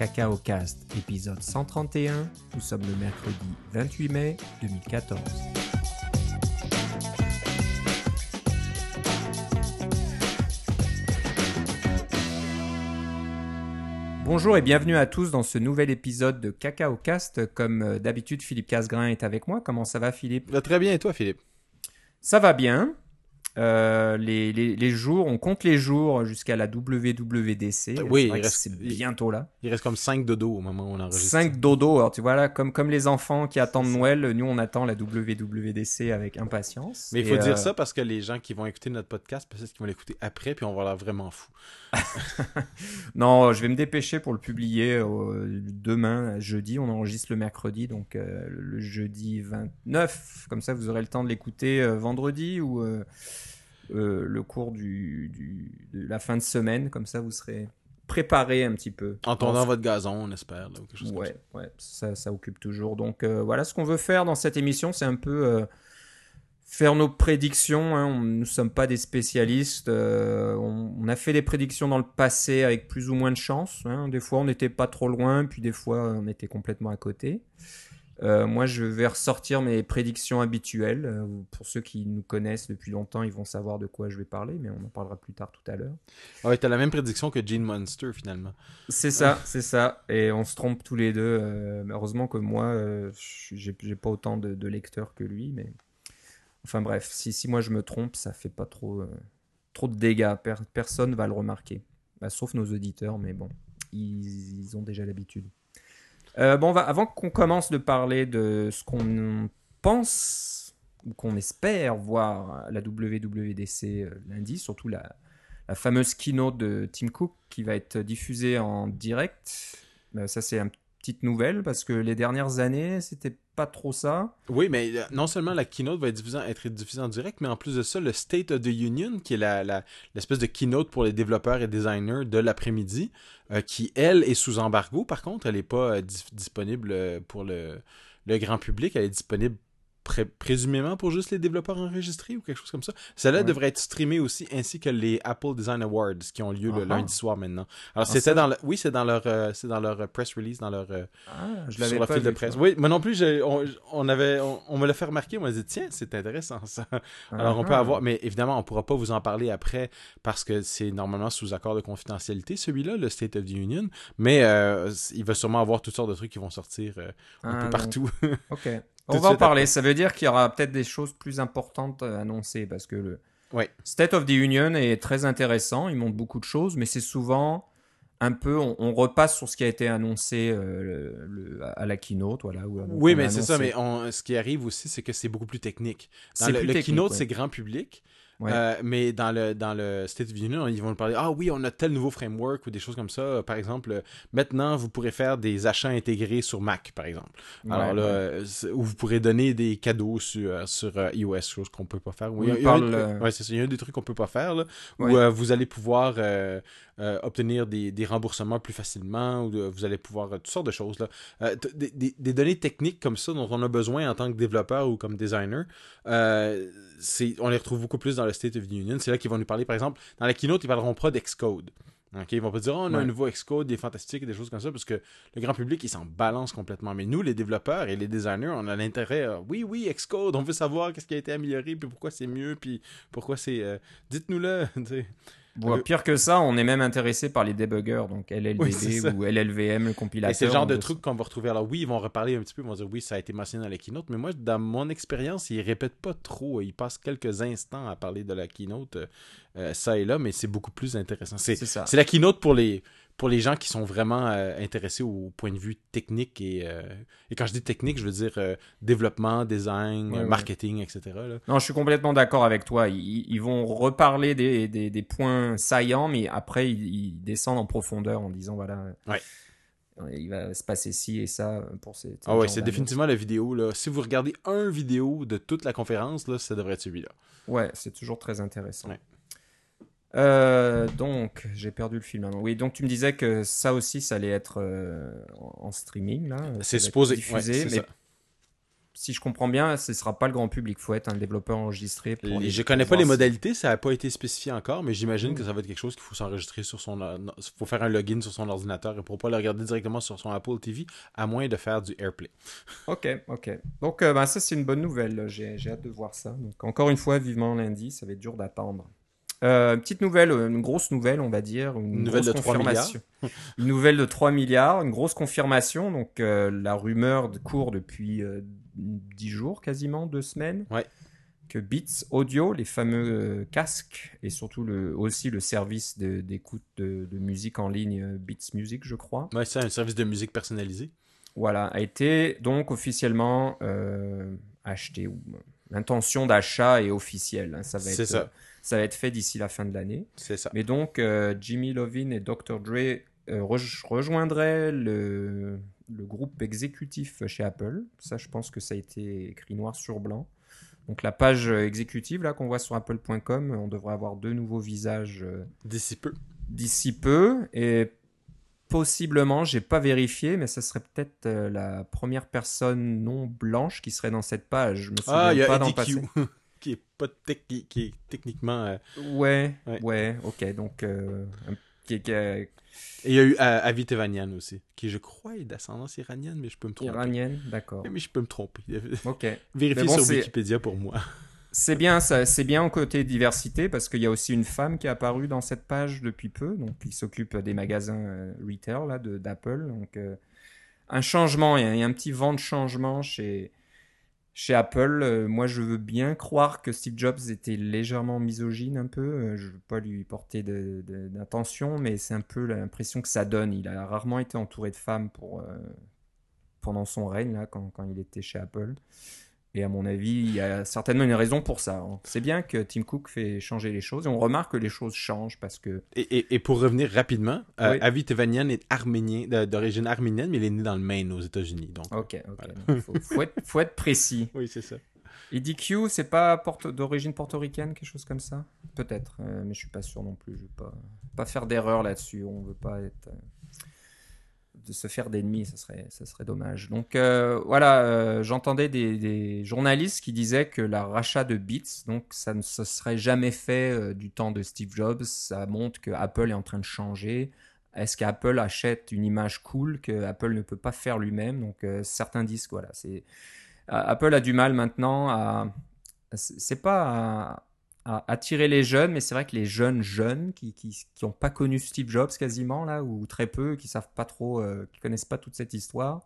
Cacao Cast, épisode 131. Nous sommes le mercredi 28 mai 2014. Bonjour et bienvenue à tous dans ce nouvel épisode de Cacao Cast. Comme euh, d'habitude, Philippe Casgrain est avec moi. Comment ça va, Philippe? Va très bien, et toi, Philippe? Ça va bien. Euh, les, les, les jours, on compte les jours jusqu'à la WWDC. Oui, C'est bientôt là. Il reste comme 5 dodo au moment où on enregistre. 5 dodo, alors tu vois là, comme, comme les enfants qui attendent Noël, nous on attend la WWDC avec impatience. Mais il faut euh, dire ça parce que les gens qui vont écouter notre podcast, peut-être qu'ils vont l'écouter après, puis on va l'air vraiment fou. Non, je vais me dépêcher pour le publier euh, demain, jeudi. On enregistre le mercredi, donc euh, le jeudi 29. Comme ça, vous aurez le temps de l'écouter euh, vendredi ou euh, euh, le cours du, du- de la fin de semaine. Comme ça, vous serez préparé un petit peu. En tournant votre gazon, on espère. Là, ou quelque chose comme Ouais, ouais, ça, ça occupe toujours. Donc euh, voilà, ce qu'on veut faire dans cette émission, c'est un peu euh, faire nos prédictions. hein. On- Nous ne sommes pas des spécialistes. euh, on, on a fait des prédictions dans le passé avec plus ou moins de chance. hein. Des fois, on n'était pas trop loin, puis des fois, on était complètement à côté. Euh, moi, je vais ressortir mes prédictions habituelles. Euh, Pour ceux qui nous connaissent depuis longtemps, ils vont savoir de quoi je vais parler, mais on en parlera plus tard tout à l'heure. ça. Ouais, t'as la même prédiction que Gene Monster, finalement. C'est ça, c'est ça. Et on se trompe tous les deux. euh, heureusement que moi, j'ai pas autant de, de lecteurs que lui. Mais enfin bref, si, moi je me trompe, ça fait pas trop, euh, trop de dégâts. Per- personne va le remarquer. Bah, sauf nos auditeurs, mais bon, ils, ont déjà l'habitude. Euh, bon, on va- avant qu'on commence de parler de ce qu'on pense ou qu'on espère voir la WWDC euh, lundi, surtout la, la fameuse keynote de Tim Cook qui va être diffusée en direct. Ça, c'est une petite nouvelle parce que les dernières années, c'était pas trop ça. Oui, mais euh, non seulement la keynote va être diffusée, être en direct, mais en plus de ça, le State of the Union, qui est la, la- l'espèce de keynote pour les développeurs et designers de l'après-midi, euh, qui, elle, est sous embargo. Par contre, elle n'est pas euh, dis- disponible pour le, le grand public. Elle est disponible pré- présumément pour juste les développeurs enregistrés ou quelque chose comme ça? Celle-là Ouais. devrait être streamée aussi, ainsi que les Apple Design Awards, qui ont lieu le Ah. lundi soir maintenant. Alors, Ah, c'était dans le... Oui, c'est dans leur, euh, c'est dans leur euh, press release, dans leur... euh, Ah, je sur pas file de presse. ça. Oui, moi non plus, on, on avait, on, on me l'a fait remarquer. On m'a dit, tiens, c'est intéressant ça. Alors, on peut Ah. avoir, mais évidemment, on pourra pas vous en parler après parce que c'est normalement sous accord de confidentialité, celui-là, le State of the Union. Mais euh, il va sûrement avoir toutes sortes de trucs qui vont sortir un Ah, peu donc- partout. Ok. On va en parler. Ça veut dire qu'il y aura peut-être des choses plus importantes à annoncer parce que le Ouais. State of the Union est très intéressant. Il montre beaucoup de choses, mais c'est souvent un peu. On, on repasse sur ce qui a été annoncé euh, le- le- à la keynote, voilà. où- oui, mais c'est ça. Mais on- ce qui arrive aussi, c'est que c'est beaucoup plus technique. Dans le, plus le technique, keynote, ouais. c'est grand public. Ouais. Euh, mais dans le, dans le State of the Union, ils vont nous parler Ah oui, on a tel nouveau framework ou des choses comme ça. Par exemple, euh, maintenant, vous pourrez faire des achats intégrés sur Mac, par exemple. Alors Ouais, là, ouais. euh, où vous pourrez donner des cadeaux sur, euh, sur euh, iOS, chose qu'on peut pas faire. Oui, il y a- il y a un- parle, euh, ouais, c'est ça, il y a un des trucs qu'on peut pas faire, là, où euh, vous allez pouvoir euh, euh, obtenir des, des remboursements plus facilement, ou vous allez pouvoir euh, toutes sortes de choses. Là. Euh, des, des- des données techniques comme ça dont on a besoin en tant que développeur ou comme designer, euh, on les retrouve beaucoup plus dans le State of the Union. C'est là qu'ils vont nous parler, par exemple, dans la keynote, ils parleront pas d'Xcode. Ok, ils vont pas dire, oh, on a Ouais. un nouveau Xcode, il est fantastique, et des choses comme ça, parce que le grand public, il s'en balance complètement. Mais nous, les développeurs et les designers, on a l'intérêt, euh, oui, oui, Xcode, on veut savoir qu'est-ce qui a été amélioré, puis pourquoi c'est mieux, puis pourquoi c'est. euh, Dites-nous-le. Bon, Euh, pire que ça, on est même intéressé par les debuggers, donc LLDB Oui, ou LLVM, le compilateur. Et c'est le genre de truc qu'on va retrouver. Alors oui, ils vont reparler un petit peu, ils vont dire oui, ça a été mentionné dans la keynote, mais moi, dans mon expérience, ils répètent pas trop. Ils passent quelques instants à parler de la keynote, euh, euh, ça et là, mais c'est beaucoup plus intéressant. C'est C'est ça. c'est la keynote pour les, pour les gens qui sont vraiment euh, intéressés au point de vue technique. Et, euh, et quand je dis technique, je veux dire euh, développement, design, Ouais, ouais. marketing, etc. là. Non, je suis complètement d'accord avec toi. Ils, ils vont reparler des, des, des points saillants, mais après, ils, ils descendent en profondeur en disant voilà, Ouais. il va se passer ci et ça pour ces. Ah ouais, c'est définitivement la vidéo. Là. Si vous regardez un vidéo de toute la conférence, là, ça devrait être celui-là. Ouais, c'est toujours très intéressant. Ouais. Euh, donc, j'ai perdu le film. maintenant. Oui, donc tu me disais que ça aussi, ça allait être euh, en streaming là. C'est supposé. diffusé, ouais, mais ça. si je comprends bien, ce sera pas le grand public. Il faut être un développeur enregistré. Pour Les- les- je connais pas les modalités, ça n'a pas été spécifié encore, mais j'imagine Mm. que ça va être quelque chose qu'il faut s'enregistrer sur son. Il faut faire un login sur son ordinateur et pour pas le regarder directement sur son Apple TV, à moins de faire du AirPlay. Ok, ok. Donc, euh, ben, ça, c'est une bonne nouvelle. J'ai j'ai hâte de voir ça. Donc, encore une fois, vivement lundi. Ça va être dur d'attendre. Euh, petite nouvelle, euh, une grosse nouvelle, on va dire. Une, Une nouvelle de 3 confirmation. une nouvelle de 3 milliards, une grosse confirmation. Donc, euh, la rumeur de- court depuis euh, 10 jours, quasiment, 2 semaines. Ouais. Que Beats Audio, les fameux euh, casques, et surtout le, aussi le service d'écoute de, de musique en ligne, Beats Music, je crois. Ouais, c'est un service de musique personnalisé. Voilà, a été donc officiellement acheté. L'intention d'achat est officielle. hein, ça, va C'est être, ça. Ça va être fait d'ici la fin de l'année. C'est ça. Mais donc, euh, Jimmy Lovin et Dr. Dre euh, rej- rejoindraient le, le groupe exécutif chez Apple. Ça, je pense que ça a été écrit noir sur blanc. Donc, la page euh, exécutive là qu'on voit sur apple.com, on devrait avoir deux nouveaux visages D'ici peu. d'ici peu. Et possiblement, j'ai pas vérifié, mais ce serait peut-être la première personne non blanche qui serait dans cette page. Je me souviens Ah, il y pas a dans qui est pas qui est techniquement. euh, Ouais, Ouais. ouais, ok. Donc, euh, qui, qui Et il y a eu euh, Avi Tevanian aussi, qui je crois est d'ascendance iranienne, mais je peux me tromper. iranienne, d'accord. Mais je peux me tromper. Ok. Bon, sur Wikipédia pour moi. C'est bien, ça, c'est bien au côté diversité parce qu'il y a aussi une femme qui est apparue dans cette page depuis peu, donc qui s'occupe des magasins euh, retail là de d'Apple. Donc un changement, il y a un petit vent de changement chez chez Apple. Euh, moi, je veux bien croire que Steve Jobs était légèrement misogyne un peu. Euh, je veux pas lui porter d'intention, mais c'est un peu l'impression que ça donne. Il a rarement été entouré de femmes euh, pendant son règne là, quand il était chez Apple. Et à mon avis, il y a certainement une raison pour ça. hein. C'est bien que Tim Cook fait changer les choses. Et on remarque que les choses changent parce que. Et, et- et pour revenir rapidement, euh, Oui. Avi Tevanian est arménien, d'origine arménienne, mais il est né dans le Maine aux États-Unis. Donc, Ok, ok. Voilà. donc faut, faut être, faut être précis. oui, c'est ça. EDQ, c'est pas d'origine portoricaine, quelque chose comme ça? Peut-être, euh, mais je suis pas sûr non plus. Je veux pas, pas faire d'erreur là-dessus. On veut pas être. De se faire d'ennemis, ça serait, ça serait dommage. Donc euh, voilà, euh, j'entendais des, journalistes qui disaient que la rachat de Beats, donc ça ne se serait jamais fait euh, du temps de Steve Jobs. Ça montre que Apple est en train de changer. Est-ce qu'Apple achète une image cool que Apple ne peut pas faire lui-même? Donc certains disent voilà, c'est Apple a du mal maintenant à c'est pas à, à attirer les jeunes, mais c'est vrai que les jeunes jeunes qui qui qui ont pas connu Steve Jobs quasiment là ou très peu, qui savent pas trop, euh, qui connaissent pas toute cette histoire.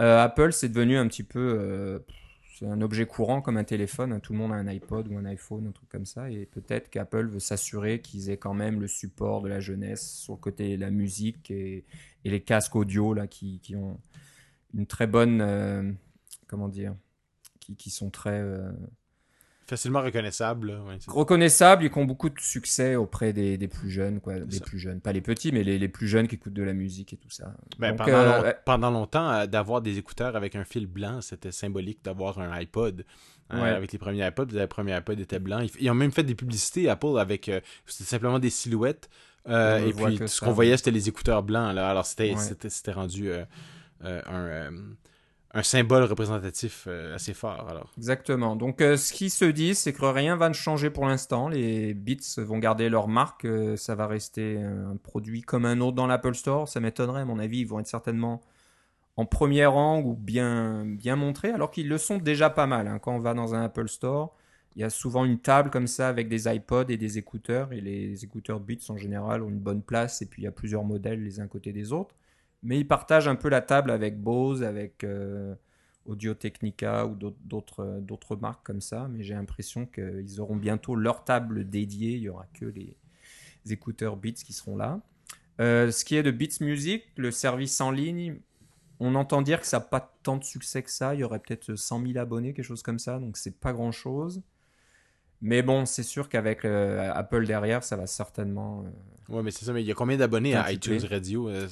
euh, Apple c'est devenu un petit peu euh, c'est un objet courant comme un téléphone. hein. Tout le monde a un iPod ou un iPhone, un truc comme ça. Et peut-être qu'Apple veut s'assurer qu'ils aient quand même le support de la jeunesse sur le côté de la musique et, et les casques audio là qui, qui ont une très bonne euh, comment dire qui, qui sont très euh, Facilement reconnaissable. là, ouais, c'est- reconnaissables et qui ont beaucoup de succès auprès des, des plus jeunes, quoi. Des ça. plus jeunes, pas les petits, mais les, les plus jeunes qui écoutent de la musique et tout ça. Ben, Donc, pendant, euh, long- pendant longtemps, euh, d'avoir des écouteurs avec un fil blanc, c'était symbolique d'avoir un iPod. Ouais. Avec les premiers iPods, les premiers iPods étaient blancs. Ils, ils ont même fait des publicités Apple avec euh, c'était simplement des silhouettes. Et puis ce qu'on voyait, c'était les écouteurs blancs. Là. Alors c'était rendu un, un symbole représentatif euh, assez fort. Alors. Exactement. Donc, euh, ce qui se dit, c'est que rien va ne changer pour l'instant. Les Beats vont garder leur marque. euh, ça va rester un produit comme un autre dans l'Apple Store. Ça m'étonnerait, à mon avis. Ils vont être certainement en premier rang ou bien, bien montrés, alors qu'ils le sont déjà pas mal. hein. Quand on va dans un Apple Store, il y a souvent une table comme ça avec des iPods et des écouteurs. Et les écouteurs Beats, en général, ont une bonne place. Et puis, il y a plusieurs modèles les uns côté des autres. Mais ils partagent un peu la table avec Bose, avec... euh, Audio Technica ou d'autres- d'autres euh, d'autres marques comme ça, mais j'ai l'impression qu'ils auront bientôt leur table dédiée, il y aura que les écouteurs Beats qui seront là. Euh, ce qui est de Beats Music, le service en ligne, on entend dire que ça n'a pas tant de succès que ça, il y aurait peut-être 100 000 abonnés, quelque chose comme ça, donc c'est pas grand-chose. Mais bon, c'est sûr qu'avec euh, Apple derrière, ça va certainement... euh, Ouais, mais c'est ça. Mais il y a combien d'abonnés à iTunes Radio? Euh,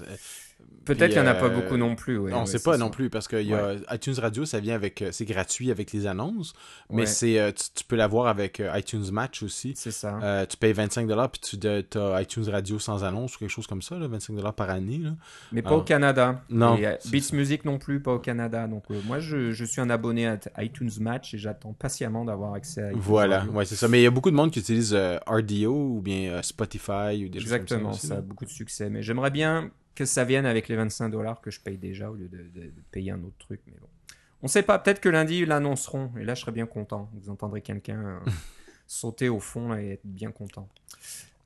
Peut-être qu'il n'y en a pas euh, beaucoup non plus. Ouais, on ne sait pas ça. non plus parce que y a iTunes Radio, ça vient avec, euh, c'est gratuit avec les annonces, mais c'est, euh, tu, tu peux l'avoir avec iTunes Match aussi. C'est ça. Tu payes 25$ puis tu as iTunes Radio sans annonce ou quelque chose comme ça, là, 25$ par année. Là. Mais pas Ah. au Canada. Non, Et, Beats ça. Music non plus, pas au Canada. Donc moi, je, je suis un abonné à iTunes Match et j'attends patiemment d'avoir accès à iTunes Voilà, Radio. ouais, c'est ça. Mais il y a beaucoup de monde qui utilise RDO ou bien Spotify ou des Exactement, choses comme ça. ça a beaucoup de succès. Mais j'aimerais bien que ça vienne avec les 25 dollars que je paye déjà au lieu de, de- de payer un autre truc. Mais bon, on sait pas. Peut-être que lundi ils l'annonceront et là je serais bien content. Vous entendrez quelqu'un euh, sauter au fond là, et être bien content.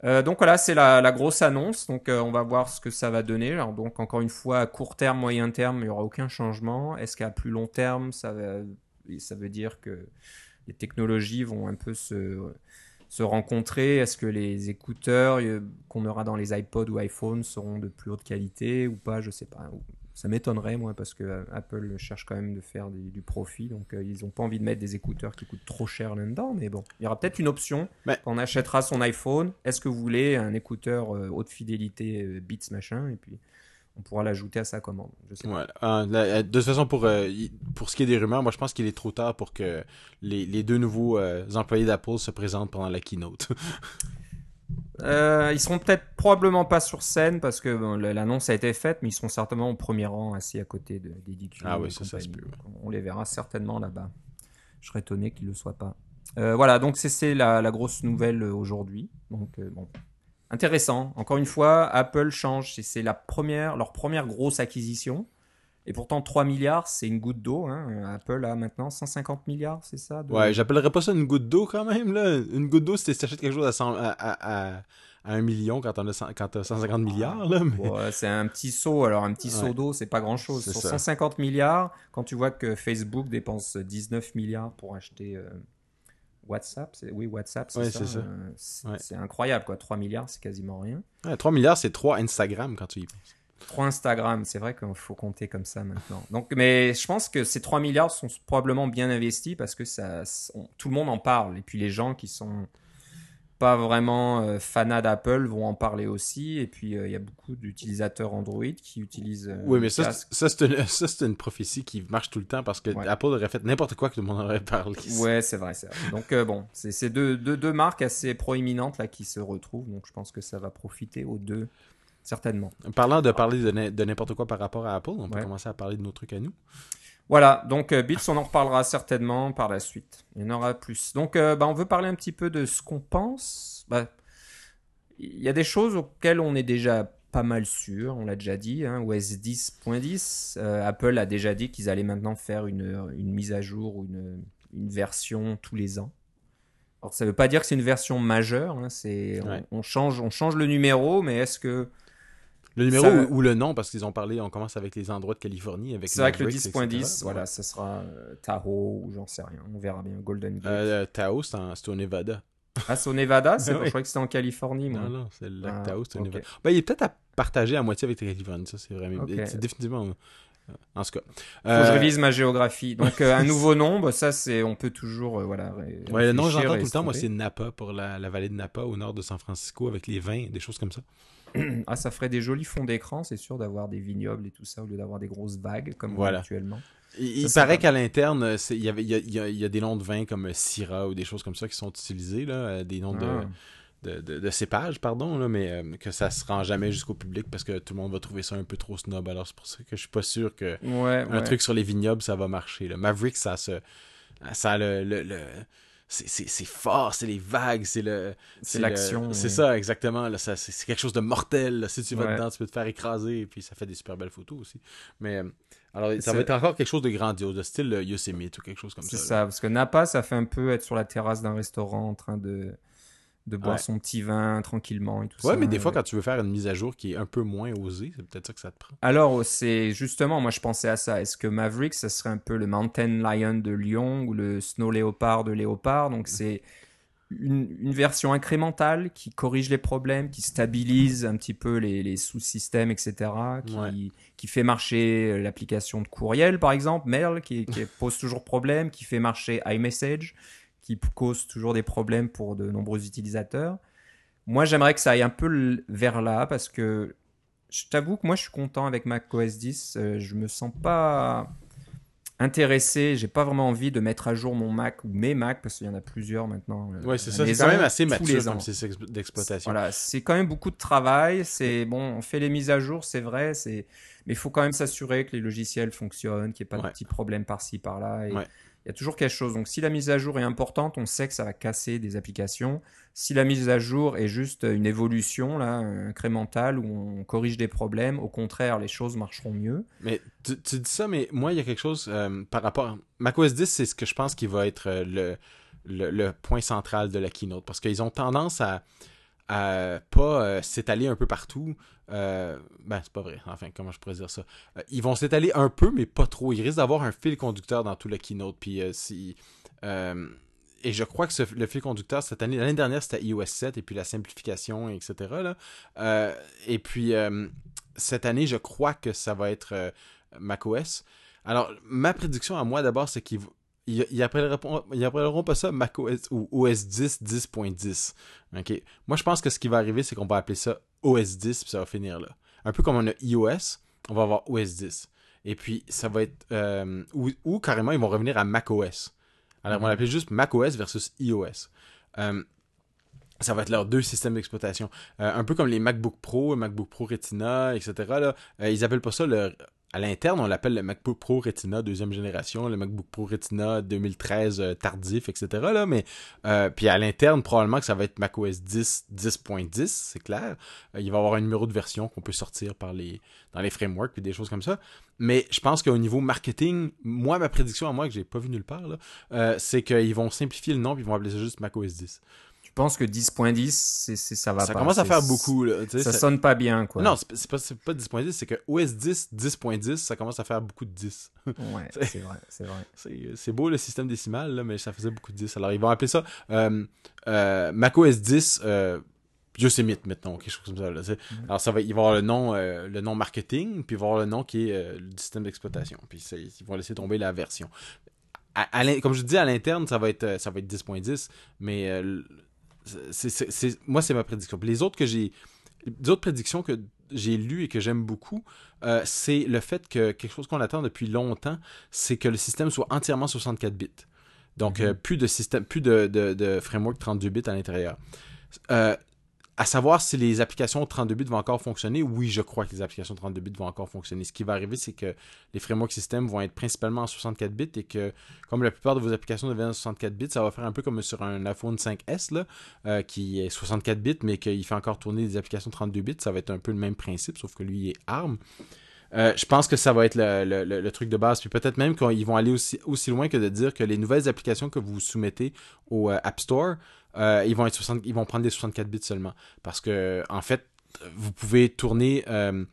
Euh, donc voilà, c'est la, la grosse annonce. Donc euh, on va voir ce que ça va donner. Alors donc encore une fois, à court terme, moyen terme, il n'y aura aucun changement. Est-ce qu'à plus long terme, ça, va- ça veut dire que les technologies vont un peu se, se rencontrer? Est-ce que les écouteurs euh, qu'on aura dans les iPods ou iPhones seront de plus haute qualité ou pas? Je sais pas. Ça m'étonnerait, moi, parce que euh, Apple cherche quand même de faire du, du profit. Donc, euh, ils n'ont pas envie de mettre des écouteurs qui coûtent trop cher là-dedans. Mais bon, il y aura peut-être une option. On achètera son iPhone, est-ce que vous voulez un écouteur euh, haute fidélité euh, Beats machin Et puis, on pourra l'ajouter à sa commande. Je sais pas. Voilà. Euh, de toute façon, pour, euh, pour ce qui est des rumeurs, moi je pense qu'il est trop tard pour que les, les deux nouveaux euh, employés d'Apple se présentent pendant la keynote. Ils seront peut-être probablement pas sur scène parce que bon, l'annonce a été faite, mais ils seront certainement au premier rang, assis à côté de, des DQ. Ah oui, ça, ça se peut, ouais. On les verra certainement là-bas. Je serais étonné qu'ils ne le soient pas. Voilà, donc c'est- c'est la, la grosse nouvelle aujourd'hui. Donc bon, intéressant. Encore une fois, Apple change. C'est- C'est la première, leur première grosse acquisition. Et pourtant, 3 milliards, c'est une goutte d'eau. hein. Apple a maintenant 150 milliards, c'est ça de- ouais, j'appellerais pas ça une goutte d'eau quand même. Là. Une goutte d'eau, c'est si t'achètes quelque chose à, 100 à, à, à, à un million quand t'en as, 100 quand t'as 150 milliards. Là, mais... Ouais, c'est un petit seau. Alors, un petit Ouais. d'eau, c'est pas grand chose. C'est Sur ça. 150 milliards, quand tu vois que Facebook dépense 19 milliards pour acheter euh, WhatsApp, c'est- oui, WhatsApp, c'est Ouais, ça. c'est euh, c'est Ouais. incroyable, quoi. 3 milliards, c'est quasiment rien. Ouais, 3 milliards, c'est 3 Instagram quand tu y penses. 3 Instagram, c'est vrai qu'il faut compter comme ça maintenant. Donc, mais je pense que ces 3 milliards sont probablement bien investis parce que ça, on- tout le monde en parle. Et puis les gens qui sont pas vraiment euh, fanats d'Apple vont en parler aussi. Et puis euh, il y a beaucoup d'utilisateurs Android qui utilisent. euh, Oui, mais ça, c'est- ça, c'est une, prophétie qui marche tout le temps parce que Ouais. Apple aurait fait n'importe quoi que tout le monde aurait parlé. Ouais, c'est vrai, vrai. Donc euh, bon, c'est deux, deux, deux marques assez proéminentes là qui se retrouvent. Donc je pense que ça va profiter aux deux, certainement. Parlant de parler de, n'im- de n'importe quoi par rapport à Apple, on peut Ouais. commencer à parler de nos trucs à nous. Voilà, donc euh, Beats, on en reparlera certainement par la suite. Il y en aura plus. Donc euh, bah, on veut parler un petit peu de ce qu'on pense. Bah, Il y a des choses auxquelles on est déjà pas mal sûr, on l'a déjà dit, hein, OS 10.10, euh, Apple a déjà dit qu'ils allaient maintenant faire une, une mise à jour ou une, une version tous les ans. Alors ça veut pas dire que c'est une version majeure, hein, c'est, Ouais. on, on change, on change le numéro, mais est-ce que Le numéro Ça- ou, ou le nom, parce qu'ils ont parlé, on commence avec les endroits de Californie. avec c'est vrai que le Mavericks, 10.10, etc. voilà, ça sera euh, Tahoe ou j'en sais rien, on verra bien, Golden Gate. Euh, Tahoe, c'est au Nevada. Ah, c'est au Nevada? C'est... Oui. Je croyais que c'était en Californie, moi. Non, non, c'est le lac Ah, Tahoe, c'est au. Nevada. Ben, il est peut-être à partager à moitié avec la Californie, ça c'est vraiment. Ok. C'est définitivement. euh, En tout cas. Faut que je révise ma géographie. Donc, euh, un nouveau nom, bah, ça, c'est, on peut toujours, euh, voilà. Ouais, le nom, j'entends tout le temps, moi, c'est Napa, pour la, la vallée de Napa, au nord de San Francisco, avec les vins, des choses comme ça. Ah, ça ferait des jolis fonds d'écran, c'est sûr, d'avoir des vignobles et tout ça, au lieu d'avoir des grosses vagues, comme Voilà. actuellement. Il, Ça, paraît qu'à l'interne, il y, y a, y y des noms de vins comme Syrah ou des choses comme ça qui sont utilisés, là, euh, des noms de, Ah. de, de, de cépages, pardon, là, mais euh, que ça se rend jamais jusqu'au public parce que tout le monde va trouver ça un peu trop snob. Alors c'est pour ça que je suis pas sûr que Ouais, un ouais. truc sur les vignobles, ça va marcher. Là. Maverick, ça se. Ça a le. le, le- c'est- c'est c'est fort, c'est les vagues, c'est le. C'est l'action, C'est ça, exactement. c'est c'est quelque chose de mortel. là. Si tu vas Ouais. dedans, tu peux te faire écraser et puis ça fait des super belles photos aussi. Mais euh, alors, ça C'est- va être encore quelque chose de grandiose, de style euh, Yosemite ou quelque chose comme C'est ça. là. ça, parce que Napa, ça fait un peu être sur la terrasse d'un restaurant en train de, de boire Ouais. son petit vin tranquillement et tout ça. Ouais, mais des fois, Ouais. quand tu veux faire une mise à jour qui est un peu moins osée, c'est peut-être ça que ça te prend. Alors, c'est justement, moi je pensais à ça. Est-ce que Maverick, ça serait un peu le Mountain Lion de Lyon ou le Snow Leopard de Léopard? Donc, c'est une, une version incrémentale qui corrige les problèmes, qui stabilise un petit peu les, les sous-systèmes, etc. Qui, Ouais. qui fait marcher l'application de courriel, par exemple, Mail, qui, qui pose toujours problème, qui fait marcher iMessage, qui cause toujours des problèmes pour de nombreux utilisateurs. Moi, j'aimerais que ça aille un peu vers là parce que je t'avoue que moi, je suis content avec Mac OS 10. Euh, je me sens pas intéressé. J'ai pas vraiment envie de mettre à jour mon Mac ou mes Mac parce qu'il y en a plusieurs maintenant. Oui, c'est ça. C'est quand même assez mature comme système d'exploitation. Voilà, c'est quand même beaucoup de travail. C'est bon, on fait les mises à jour, c'est vrai. C'est mais il faut quand même s'assurer que les logiciels fonctionnent, qu'il n'y ait pas de petits problèmes par-ci par-là. Et il y a toujours quelque chose. Donc si la mise à jour est importante, on sait que ça va casser des applications. Si la mise à jour est juste une évolution là, incrémentale où on corrige des problèmes, au contraire, les choses marcheront mieux. Mais tu, dis ça, mais moi, il y a quelque chose euh, par rapport. macOS 10, c'est ce que je pense qui va être euh, le, le, point central de la keynote. Parce qu'ils ont tendance à, à pas euh, s'étaler un peu partout. ben, c'est pas vrai. Enfin, comment je pourrais dire ça? ils vont s'étaler un peu, mais pas trop. Ils risquent d'avoir un fil conducteur dans tout le keynote. Puis si et je crois que le fil conducteur cette année, l'année dernière, c'était iOS 7 et puis la simplification, etc. Là. Euh, et puis euh, cette année, je crois que ça va être euh, macOS. Alors, ma prédiction à moi d'abord, c'est qu'ils ils, appelleront, pas ça macOS ou OS 10 10.10. ok Moi, je pense que ce qui va arriver, c'est qu'on va appeler ça OS 10 puis ça va finir là. Un peu comme on a iOS, on va avoir OS 10. Et puis, ça va être. ou, ou, carrément, ils vont revenir à macOS. Alors, on va l'appeler juste macOS versus iOS. Euh, ça va être leurs deux systèmes d'exploitation. Euh, un peu comme les MacBook Pro, MacBook Pro Retina, etc. Là, euh, ils appellent pas ça le, à l'interne, on l'appelle le MacBook Pro Retina deuxième génération, le MacBook Pro Retina 2013 tardif, etc. Mais puis à l'interne, probablement que ça va être macOS 10 10.10, c'est clair. il va y avoir un numéro de version qu'on peut sortir par les dans les frameworks et des choses comme ça. Mais je pense qu'au niveau marketing, moi, ma prédiction à moi, que j'ai pas vu nulle part, euh, c'est qu'ils vont simplifier le nom et ils vont appeler ça juste macOS 10. Tu penses que 10.10, c'est, ça va ça commence à faire beaucoup. Là, ça, ça, sonne pas bien, quoi. Non, c'est, pas, pas 10.10, c'est que OS 10, 10.10, ça commence à faire beaucoup de 10. ouais, c'est vrai, c'est vrai. C'est, beau le système décimal, là, mais ça faisait beaucoup de 10. Alors, ils vont appeler ça euh, euh, macOS 10 Yosemite maintenant, quelque chose comme ça. Là, Alors ça va, il va y avoir le nom, euh, le nom marketing, puis il va y avoir le nom qui est euh, le système d'exploitation. Puis ils vont laisser tomber la version. comme je dis, à l'interne, ça va être euh, ça va être 10.10, mais moi c'est ma prédiction. les autres que j'ai, autres prédictions que j'ai lues et que j'aime beaucoup, c'est le fait que quelque chose qu'on attend depuis longtemps, c'est que le système soit entièrement 64 bits. Donc mm-hmm. plus de système, plus de, de, de framework 32 bits à l'intérieur. Euh, à savoir si les applications 32 bits vont encore fonctionner, oui, je crois que les applications 32 bits vont encore fonctionner. Ce qui va arriver, c'est que les framework systems vont être principalement en 64 bits et que, comme la plupart de vos applications deviennent en 64 bits, ça va faire un peu comme sur un iPhone 5S, là, euh, qui est 64 bits, mais qu'il fait encore tourner des applications 32 bits. Ça va être un peu le même principe, sauf que lui, il est ARM. Euh, je pense que ça va être le, truc de base. Puis peut-être même qu'ils vont aller aussi, aussi loin que de dire que les nouvelles applications que vous soumettez au euh, App Store euh, ils, vont être ils vont prendre des 64 bits seulement. Parce que, en fait, vous pouvez tourner, euh,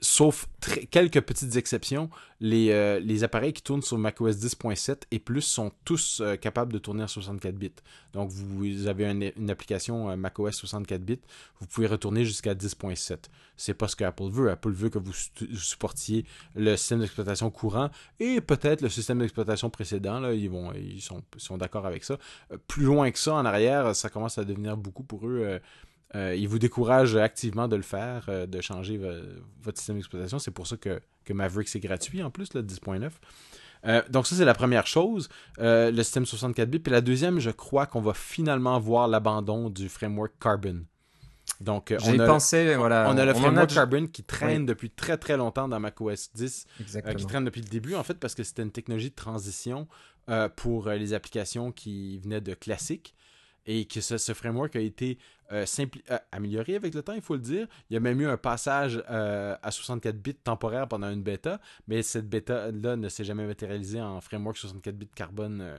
sauf quelques petites exceptions, les, euh, les, appareils qui tournent sur macOS 10.7 et plus sont tous capables de tourner en 64 bits. Donc, vous avez une, application macOS 64 bits, vous pouvez retourner jusqu'à 10.7. C'est pas ce qu'Apple veut. Apple veut que vous supportiez le système d'exploitation courant et peut-être le système d'exploitation précédent. Là, ils, sont d'accord avec ça. plus loin que ça, en arrière, ça commence à devenir beaucoup pour eux. Euh, ils vous découragent activement de le faire, de changer votre système d'exploitation. C'est pour ça que, que Maverick, c'est gratuit en plus, le 10.9. Euh, donc ça, c'est la première chose, euh, le système 64 bits. Puis la deuxième, je crois qu'on va finalement voir l'abandon du framework Carbon. Donc, on a, pensé, voilà, on a le framework Carbon qui traîne depuis très très longtemps dans macOS 10, euh, qui traîne depuis le début en fait parce que c'était une technologie de transition pour les applications qui venaient de classique et que ce, framework a été euh, euh, amélioré avec le temps, il faut le dire. Il y a même eu un passage euh, à 64 bits temporaire pendant une bêta, mais cette bêta-là ne s'est jamais matérialisée en framework 64 bits carbone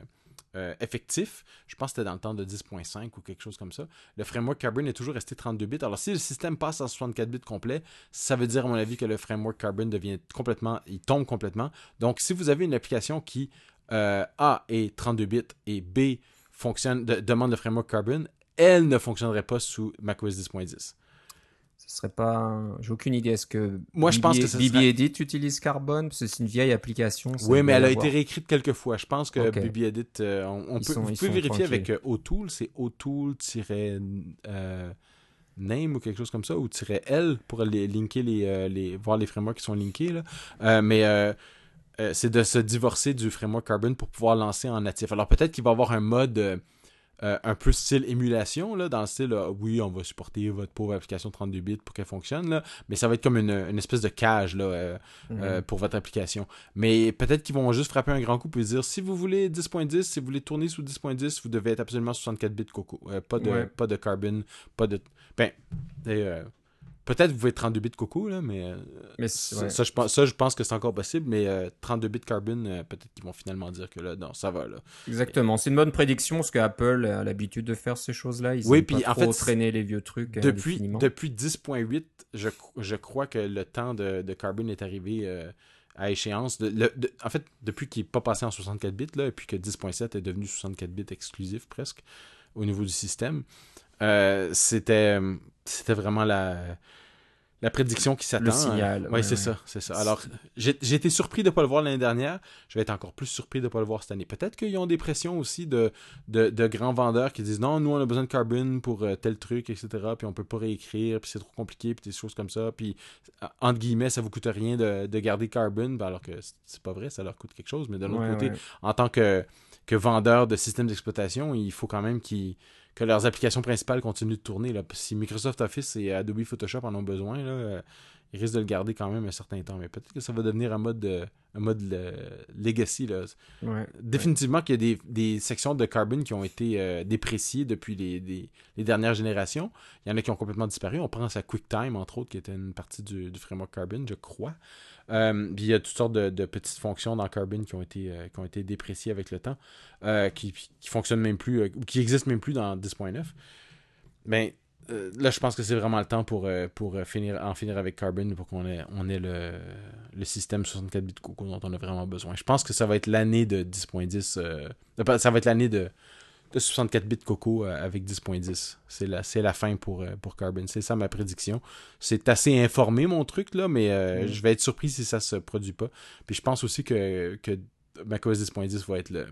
effectif. Je pense que c'était dans le temps de 10.5 ou quelque chose comme ça. Le framework Carbon est toujours resté 32 bits. Alors si le système passe en 64 bits complet, ça veut dire à mon avis que le framework Carbon devient complètement, il tombe complètement. Donc si vous avez une application qui A est 32 bits et B fonctionne, de, demande le framework Carbon, elle ne fonctionnerait pas sous macOS 10.10. Ce serait pas. J'ai aucune idée. Est-ce que. Moi, je pense que ça BB Edit utilise Carbon? Parce que c'est une vieille application. Oui, mais elle a été réécrite quelques fois. Je pense que BB Edit. Euh, on, peut, vous pouvez vérifier avec euh, O'Toole. C'est O'Toole- euh, name ou quelque chose comme ça, ou L pour les, linker les, les, voir les frameworks qui sont linkés. Là. mais c'est de se divorcer du framework Carbon pour pouvoir lancer en natif. Alors peut-être qu'il va y avoir un mode euh, un peu style émulation, là, dans le style, oui, on va supporter votre pauvre application 32 bits pour qu'elle fonctionne, là, mais ça va être comme une, espèce de cage là, euh, mhm. euh, pour votre application. Mais peut-être qu'ils vont juste frapper un grand coup et dire, si vous voulez 10.10, si vous voulez tourner sous 10.10, vous devez être absolument 64 bits Coco. pas, de, pas de Carbon, pas de... Ben, Peut-être vous pouvez 32 bits coco, là, mais, euh, ça, je pense, ça, je pense que c'est encore possible, mais 32 euh, bits carbon, euh, peut-être qu'ils vont finalement dire que là, non, ça va. Là. Exactement, c'est une bonne prédiction parce qu'Apple a l'habitude de faire ces choses-là. Ils oui, puis en fait, traîner les vieux trucs. Depuis, depuis 10.8, je, je, crois que le temps de, de Carbon est arrivé à échéance. De, en fait, depuis qu'il n'est pas passé en 64 bits, là, et puis que 10.7 est devenu 64 bits exclusif presque au niveau du système, c'était c'était vraiment la, la prédiction qui s'attend. Le signal. oui, c'est ça, c'est ça. Alors, j'ai été surpris de ne pas le voir l'année dernière. Je vais être encore plus surpris de ne pas le voir cette année. Peut-être qu'ils ont des pressions aussi de, de, grands vendeurs qui disent non, nous, on a besoin de carbon pour euh, tel truc, etc. Puis on peut pas réécrire, puis c'est trop compliqué, puis des choses comme ça. Puis, entre guillemets, ça vous coûte rien de, garder carbon, ben, alors que c'est pas vrai, ça leur coûte quelque chose. Mais de l'autre côté, en tant que, que vendeur de systèmes d'exploitation, il faut quand même qu'ils que leurs applications principales continuent de tourner. Là. Si Microsoft Office et Adobe Photoshop en ont besoin, là, euh, ils risquent de le garder quand même un certain temps. Mais peut-être que ça va devenir un mode, un mode legacy. Là. Définitivement qu'il y a des, sections de Carbon qui ont été euh, dépréciées depuis les, dernières générations. Il y en a qui ont complètement disparu. On pense à QuickTime, entre autres, qui était une partie du, du framework Carbon, je crois. Euh, puis il y a toutes sortes de, petites fonctions dans Carbon qui ont été, euh, qui ont été dépréciées avec le temps, qui, qui fonctionnent même plus, ou qui existent même plus dans 10.9. Mais là, je pense que c'est vraiment le temps pour, pour finir, en finir avec Carbon pour qu'on ait, on ait le, le système 64 bits Coco dont on a vraiment besoin. Je pense que ça va être l'année de 10.10. ça va être l'année de de 64 bits Coco euh, avec 10.10. C'est la, c'est la fin pour, euh, pour Carbon. C'est ça ma prédiction. C'est assez informé mon truc, là, mais euh, mm. je vais être surpris si ça se produit pas. Puis je pense aussi que, que macOS 10.10 va être le,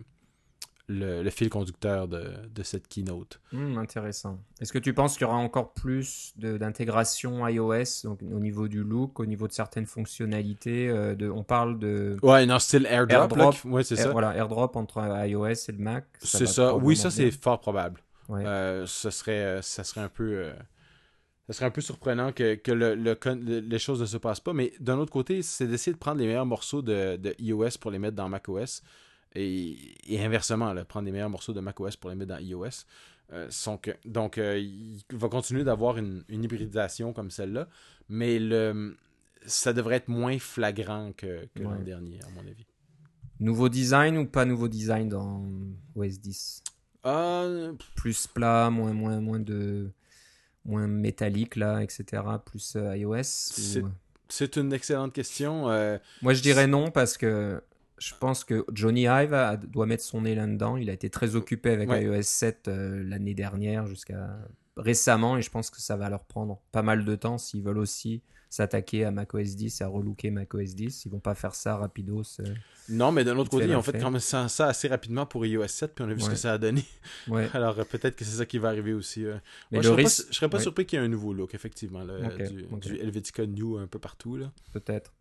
le, fil conducteur de, cette keynote. Hmm, intéressant. Est-ce que tu penses qu'il y aura encore plus d'intégration iOS donc, au niveau du look, au niveau de certaines fonctionnalités euh, de, On parle de. Ouais, non, style AirDrop. AirDrop ouais, c'est ça. Voilà, AirDrop entre iOS et le Mac. C'est ça. Oui, ça, c'est fort probable. Euh, ce serait, ça serait un peu. Euh, ça serait un peu surprenant que, que le, les choses ne se passent pas, mais d'un autre côté, c'est d'essayer de prendre les meilleurs morceaux de, de iOS pour les mettre dans macOS. Et, inversement, prendre les meilleurs morceaux de macOS pour les mettre dans iOS. Euh, donc, euh, il va continuer d'avoir une, hybridisation comme celle-là, mais le, ça devrait être moins flagrant que, l'an dernier, à mon avis. Nouveau design ou pas nouveau design dans OS 10 euh, Plus plat, moins, moins, moins de moins métallique là, etc. Plus iOS C'est une excellente question. Moi, je dirais non parce que je pense que Johnny Ive doit mettre son nez là-dedans. Il a été très occupé avec iOS 7 euh, l'année dernière jusqu'à récemment et je pense que ça va leur prendre pas mal de temps s'ils veulent aussi s'attaquer à macOS 10 et à relooker macOS 10. Ils vont pas faire ça rapidos. Euh, non, mais d'un autre côté, ils ont fait quand même ça, assez rapidement pour iOS 7 puis on a vu ce que ça a donné. Alors euh, peut-être que c'est ça qui va arriver aussi. Mais je, serais pas, serais pas surpris qu'il y ait un nouveau look, effectivement, du, du, Helvetica New un peu partout. Peut-être.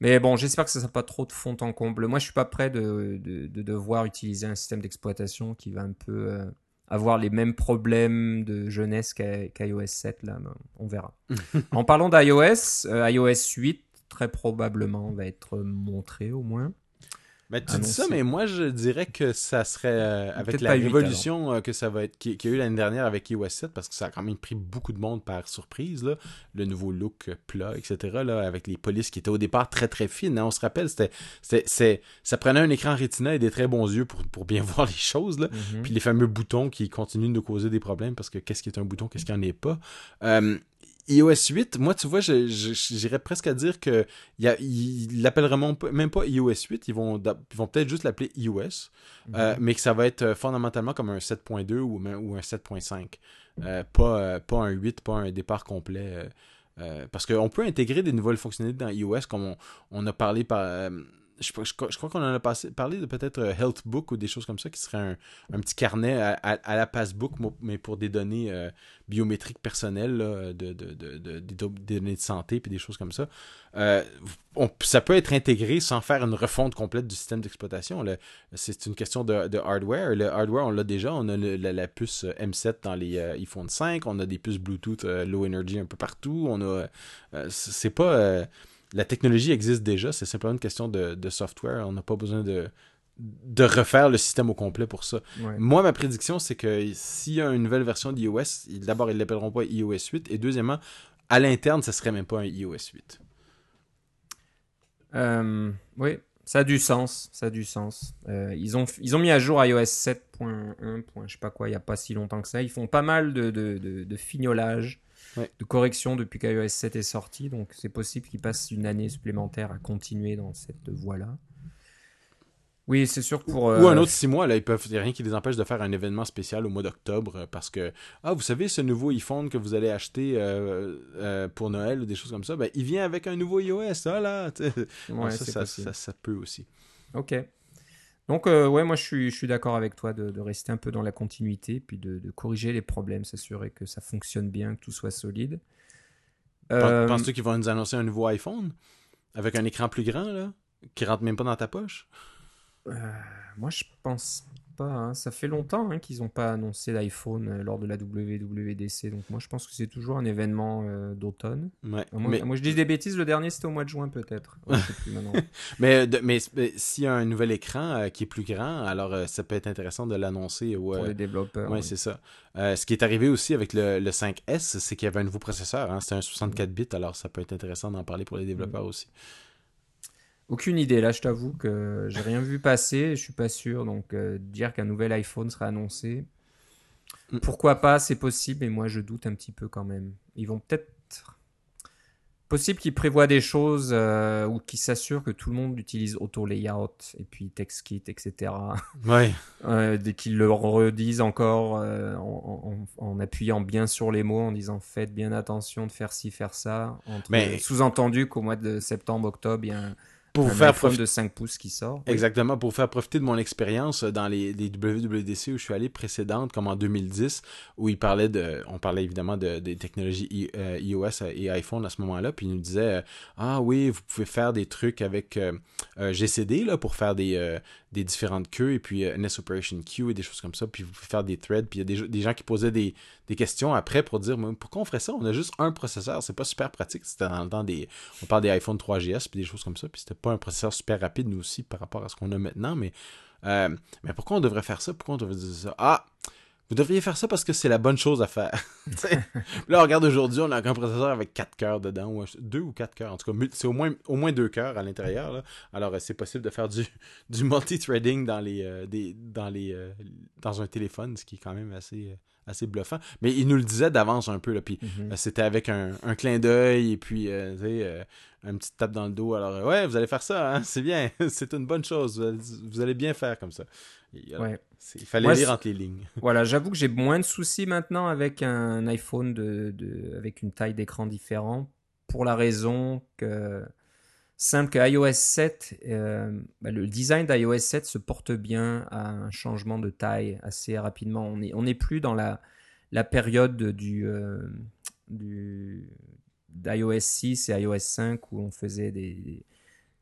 Mais bon, j'espère que ça ne sera pas trop de fond en comble. Moi, je suis pas prêt de, de, devoir utiliser un système d'exploitation qui va un peu euh, avoir les mêmes problèmes de jeunesse qu'iOS 7. Là, on verra. en parlant d'iOS, euh, iOS 8 très probablement va être montré au moins. Mais tu dis ça, mais moi je dirais que ça serait euh, avec la révolution euh, que ça va être, qu'il y a eu l'année dernière avec iOS 7, parce que ça a quand même pris beaucoup de monde par surprise, là, le nouveau look plat, etc., là, avec les polices qui étaient au départ très très fines. Hein. On se rappelle, c'était, c'était, ça prenait un écran Retina et des très bons yeux pour, pour bien voir les choses, là. Mm-hmm. puis les fameux boutons qui continuent de nous causer des problèmes, parce que qu'est-ce qui est un bouton, qu'est-ce qui en est pas. Euh, iOS 8, moi, tu vois, j'irais presque à dire que ils l'appelleront même pas iOS 8, ils vont, vont peut-être juste l'appeler iOS, euh, mhm. mais que ça va être euh, fondamentalement comme un 7.2 ou, ou un 7.5. Euh, pas, pas un 8, pas un départ complet. parce qu'on peut intégrer des nouvelles fonctionnalités dans iOS, comme on, a parlé par, je, crois qu'on en a parlé de peut-être euh, Health Book ou des choses comme ça, qui serait un, petit carnet à, la Passbook, mais pour des données euh, biométriques personnelles, de, des données de santé, puis des choses comme ça. Euh, ça peut être intégré sans faire une refonte complète du système d'exploitation. C'est une question de, hardware. Le hardware, on l'a déjà. On a la, puce M7 dans les iPhone 5. On a des puces Bluetooth low energy un peu partout. On a. c'est pas la technologie existe déjà, c'est simplement une question de, software. On n'a pas besoin de, de refaire le système au complet pour ça. Moi, ma prédiction, c'est que s'il y a une nouvelle version d'iOS, d'abord, ils ne l'appelleront pas iOS 8, et deuxièmement, à l'interne, ce serait même pas un iOS 8. Euh, oui, ça a du sens. Ça a du sens. Euh, ils, ont, ils ont mis à jour iOS 7.1, je sais pas quoi, il n'y a pas si longtemps que ça. Ils font pas mal de, de, de fignolage de correction depuis qu'iOS 7 est sorti. Donc c'est possible qu'ils passent une année supplémentaire à continuer dans cette voie-là. Oui, c'est sûr pour. Ou un euh, autre six mois, là, ils peuvent. Il n'y a rien qui les empêche de faire un événement spécial au mois d'octobre euh, parce que. Ah, vous savez, ce nouveau iPhone que vous allez acheter euh, pour Noël ou des choses comme ça, ben, il vient avec un nouveau iOS. Ah là! ça, ça, peut aussi. Ok. Donc, euh, ouais, moi, je suis, je suis d'accord avec toi de, rester un peu dans la continuité, puis de, corriger les problèmes, s'assurer que ça fonctionne bien, que tout soit solide. Euh... Penses-tu qu'ils vont nous annoncer un nouveau iPhone? Avec un écran plus grand, là, qui rentre même pas dans ta poche? Euh, Moi, je pense Hein. Ça fait longtemps hein, qu'ils n'ont pas annoncé d'iPhone euh, lors de la WWDC. Donc moi, je pense que c'est toujours un événement euh, d'automne. moi, je dis des bêtises. Le dernier, c'était au mois de juin, peut-être. mais, mais, s'il y a un nouvel écran euh, qui est plus grand, alors ça peut être intéressant de l'annoncer. Pour les développeurs. Oui, c'est ça. ce qui est arrivé aussi avec le, 5S, c'est qu'il y avait un nouveau processeur. Hein. C'était un 64 bits, alors ça peut être intéressant d'en parler pour les développeurs mm. aussi. Aucune idée. Là, je t'avoue que j'ai rien vu passer. Je suis pas sûr. Donc, euh, dire qu'un nouvel iPhone sera annoncé, mm. pourquoi pas? C'est possible, mais moi, je doute un petit peu quand même. Ils vont peut-être. Possible qu'ils prévoient des choses euh, ou qu'ils s'assurent que tout le monde utilise Auto Layout et puis TextKit, etc. Ouais. euh, dès qu'ils le redisent encore euh, en, en, appuyant bien sur les mots, en disant faites bien attention de faire ci, faire ça. Mais... Sous-entendu qu'au mois de septembre, octobre, il y a un pour un faire profiter de 5 pouces qui sort. Exactement, pour faire profiter de mon expérience dans les, les, WWDC où je suis allé précédentes, comme en 2010, où il parlait de, on parlait évidemment de, des technologies euh, iOS et iPhone à ce moment-là, puis il nous disait, euh, ah oui, vous pouvez faire des trucs avec euh, GCD là pour faire des, des différentes queues et puis NS Operation Queue et des choses comme ça, puis vous pouvez faire des threads, puis il y a des, des gens qui posaient des, des, questions après pour dire, pourquoi on ferait ça? On a juste un processeur, c'est pas super pratique. C'était dans le temps des, on parle des iPhone 3GS puis des choses comme ça, puis c'était pas un processeur super rapide, nous aussi, par rapport à ce qu'on a maintenant. Mais, euh, mais pourquoi on devrait faire ça? Pourquoi on devrait dire ça? Ah! Vous devriez faire ça parce que c'est la bonne chose à faire. là, on regarde aujourd'hui, on a un processeur avec 4 cœurs dedans, ou 2 ou 4 cœurs. En tout cas, c'est au moins, au moins 2 cœurs à l'intérieur. Alors, euh, c'est possible de faire du, du multi-threading dans, les, euh, des, dans, les, dans un téléphone, ce qui est quand même assez, assez bluffant. Mais il nous le disait d'avance un peu. Là, puis mm-hmm. c'était avec un, un clin d'œil et puis, tu sais une petite tape dans le dos. Alors, ouais, vous allez faire ça, hein? c'est bien, c'est une bonne chose, vous allez, bien faire comme ça. Il, fallait lire entre les lignes. Voilà, j'avoue que j'ai moins de soucis maintenant avec un iPhone de, de avec une taille d'écran différente, pour la raison que simple que iOS 7, euh, bah, le design d'iOS 7 se porte bien à un changement de taille assez rapidement. On n'est on est plus dans la, la période du, euh, du d'iOS 6 et iOS 5 où on faisait des,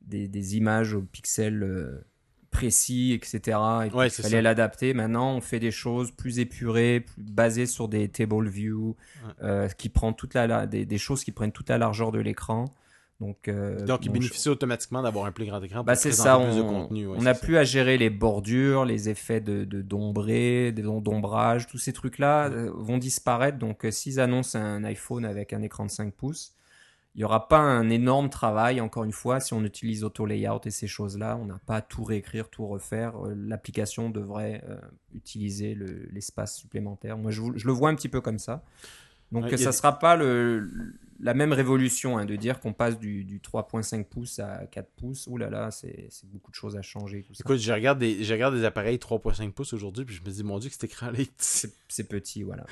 des, images aux pixels euh, précis, etc. Et il fallait l'adapter. Maintenant, on fait des choses plus épurées, plus basées sur des table view, euh, qui prend toute la, des, choses qui prennent toute la largeur de l'écran. Donc, euh, Donc il bénéficie automatiquement d'avoir un plus grand écran bah, c'est ça, on, plus de contenu. on n'a plus à gérer les bordures, les effets de, de d'ombré, d'ombrage, tous ces trucs-là euh, vont disparaître. Donc euh, s'ils annoncent un iPhone avec un écran de 5 pouces, il n'y aura pas un énorme travail, encore une fois, si on utilise Auto Layout et ces choses-là, on n'a pas à tout réécrire, tout refaire. L'application devrait utiliser l'espace supplémentaire. Moi, je, je, le vois un petit peu comme ça. Donc, ça ne sera pas le, la même révolution, hein, de dire qu'on passe du, du 3.5 pouces à 4 pouces. Ouh là là, c'est beaucoup de choses à changer. Tout ça. Écoute, je regarde des, je regarde des appareils 3.5 pouces aujourd'hui, puis je me dis, mon Dieu, que cet écran-là est C'est c'est petit, voilà.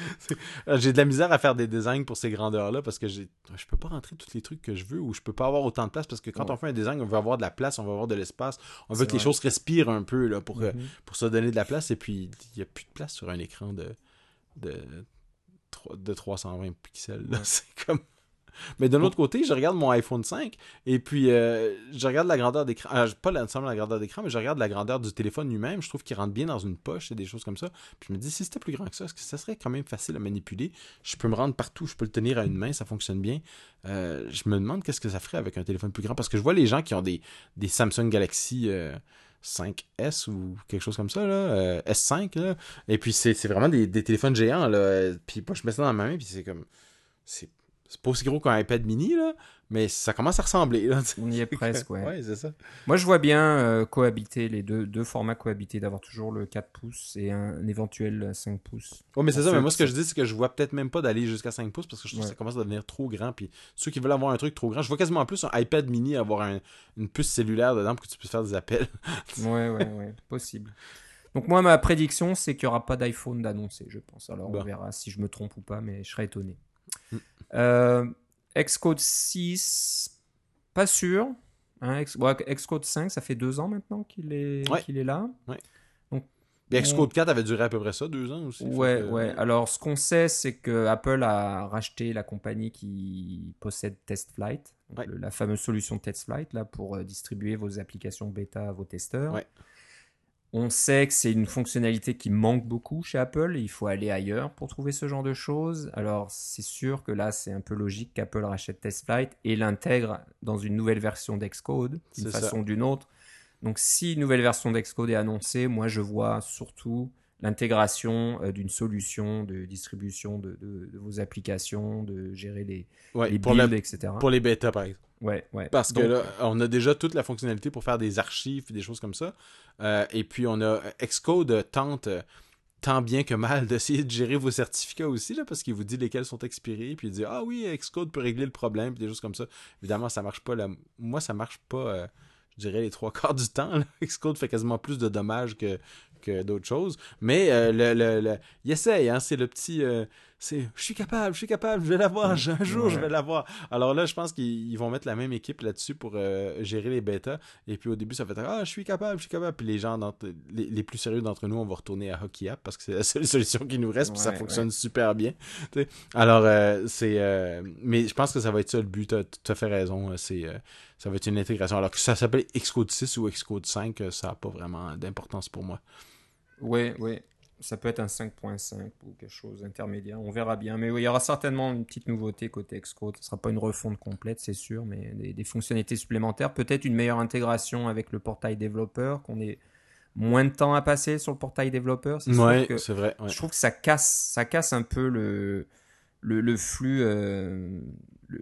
J'ai de la misère à faire des designs pour ces grandeurs-là parce que je peux pas rentrer tous les trucs que je veux ou je peux pas avoir autant de place parce que quand Ouais. on fait un design, on veut avoir de la place, on veut avoir de l'espace, on veut que les choses respirent un peu là, pour, euh, Mhm. pour se donner de la place et puis il y a plus de place sur un écran de, de, de 320 pixels. Ouais. C'est comme. Mais de l'autre côté, je regarde mon iPhone 5 et puis euh, je regarde la grandeur d'écran. ah, pas nécessairement la grandeur d'écran, mais je regarde la grandeur du téléphone lui-même. Je trouve qu'il rentre bien dans une poche et des choses comme ça. Puis je me dis, si c'était plus grand que ça, est-ce que ça serait quand même facile à manipuler? Je peux me rendre partout, je peux le tenir à une main, ça fonctionne bien. Euh, je me demande qu'est-ce que ça ferait avec un téléphone plus grand parce que je vois les gens qui ont des, des Samsung Galaxy. euh, 5S ou quelque chose comme ça, là, euh, S5, là. Et puis c'est vraiment des, des téléphones géants, là. Euh, Puis moi, je mets ça dans ma main, puis c'est comme. C'est c'est pas aussi gros qu'un iPad mini, là, mais ça commence à ressembler, là. On y est presque, ouais. ouais, c'est ça. Moi, je vois bien euh, cohabiter les deux, deux formats cohabiter, d'avoir toujours le 4 pouces et un, éventuel 5 pouces. Ouais, mais c'est ça, mais moi, ce que je dis, c'est que je vois peut-être même pas d'aller jusqu'à 5 pouces parce que je trouve que ça commence à devenir trop grand. Puis ceux qui veulent avoir un truc trop grand, je vois quasiment plus un iPad mini avoir un- une puce cellulaire dedans pour que tu puisses faire des appels. Ouais, ouais, ouais, possible. Donc moi, ma prédiction, c'est qu'il n'y aura pas d'iPhone d'annoncer, je pense. Alors on verra si je me trompe ou pas, mais je serais étonné. Mm. Euh, Xcode 6, pas sûr. Hein, X- ouais, Xcode 5, ça fait deux ans maintenant qu'il est, Ouais. qu'il est là. Puis Xcode 4 avait duré à peu près ça, deux ans aussi. Ouais, que, ouais. Alors, ce qu'on sait, c'est que Apple a racheté la compagnie qui possède TestFlight, donc Ouais. le- la fameuse solution TestFlight là pour euh, distribuer vos applications bêta à vos testeurs. Ouais. On sait que c'est une fonctionnalité qui manque beaucoup chez Apple. Il faut aller ailleurs pour trouver ce genre de choses. Alors, c'est sûr que là, c'est un peu logique qu'Apple rachète TestFlight et l'intègre dans une nouvelle version d'Xcode, d'une façon ou d'une autre. Donc, si une nouvelle version d'Xcode est annoncée, moi, je vois surtout l'intégration euh, d'une solution de distribution de, de- de vos applications, de gérer les, Ouais, les pour, la- builds, etc. pour les bêtas, par exemple. Ouais, ouais. Parce que Donc, là, on a déjà toute la fonctionnalité pour faire des archives et des choses comme ça. Euh, et puis, on a Xcode tente euh, tant bien que mal d'essayer de gérer vos certificats aussi, là, parce qu'il vous dit lesquels sont expirés, puis il dit Ah oui, Xcode peut régler le problème, puis des choses comme ça. Évidemment, ça marche pas. Là. Moi, ça marche pas, euh, je dirais, les trois quarts du temps. là. Xcode fait quasiment plus de dommages que, que d'autres choses. Mais euh, le, le, le- il essaye, hein, c'est le petit. euh, c'est je suis capable, je suis capable, je vais l'avoir, un jour je vais l'avoir. Alors là, je pense qu'ils ils vont mettre la même équipe là-dessus pour euh, gérer les bêtas. Et puis au début, ça fait Ah, je suis capable, je suis capable. Puis les gens, les, les plus sérieux d'entre nous, on va retourner à Hockey App parce que c'est la seule solution qui nous reste, puis ça Ouais, fonctionne super bien. Alors, euh, c'est. euh, mais je pense que ça va être ça le but, tu as, fait raison. C'est. euh, ça va être une intégration. Alors que ça s'appelle Xcode 6 ou Xcode 5, euh, ça n'a pas vraiment d'importance pour moi. Ouais, ouais. Ça peut être un 5.5 ou quelque chose d'intermédiaire. On verra bien. Mais oui, il y aura certainement une petite nouveauté côté Xcode. Ce ne sera pas une refonte complète, c'est sûr, mais des, des fonctionnalités supplémentaires. Peut-être une meilleure intégration avec le portail développeur, qu'on ait moins de temps à passer sur le portail développeur. C'est Ouais, vrai. ouais. Je trouve que ça casse, ça casse un peu le, le, le flux, euh, le-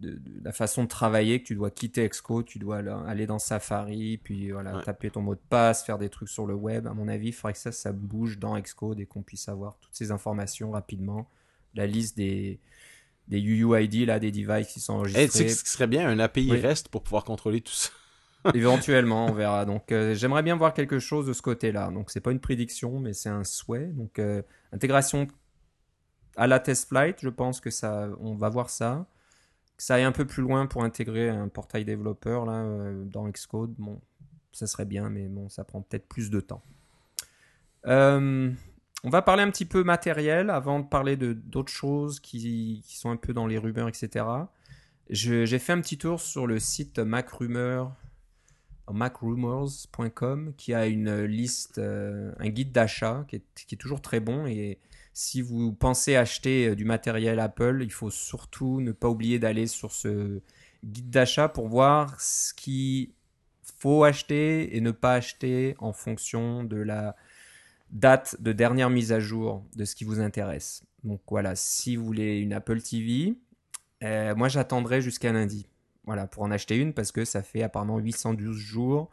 de, de la façon de travailler, que tu dois quitter Xcode, tu dois là, aller dans Safari, puis voilà, Ouais. taper ton mot de passe, faire des trucs sur le web. À mon avis, il faudrait que ça, ça bouge dans Xcode et qu'on puisse avoir toutes ces informations rapidement. La liste des, des UUID, là, des devices qui sont Eh, tu sais enregistrés. ce qui serait bien un API Oui. REST pour pouvoir contrôler tout ça. Éventuellement, on verra. Donc, euh, j'aimerais bien voir quelque chose de ce côté-là. Donc, c'est pas une prédiction, mais c'est un souhait. Donc, euh, intégration à la test flight, je pense que ça, on va voir ça. Que ça aille un peu plus loin pour intégrer un portail développeur là euh, dans Xcode. Bon, ça serait bien, mais bon, ça prend peut-être plus de temps. Euh, on va parler un petit peu matériel avant de parler de d'autres choses qui, qui sont un peu dans les rumeurs, etc. J'ai fait un petit tour sur le site macrumors.com, qui a une liste, euh, un guide d'achat qui est, qui est toujours très bon. Et si vous pensez acheter euh, du matériel Apple, il faut surtout ne pas oublier d'aller sur ce guide d'achat pour voir ce qu'il faut acheter et ne pas acheter en fonction de la date de dernière mise à jour de ce qui vous intéresse. Donc voilà, si vous voulez une Apple TV, euh, moi j'attendrai jusqu'à lundi. Pour en acheter une parce que ça fait apparemment 812 jours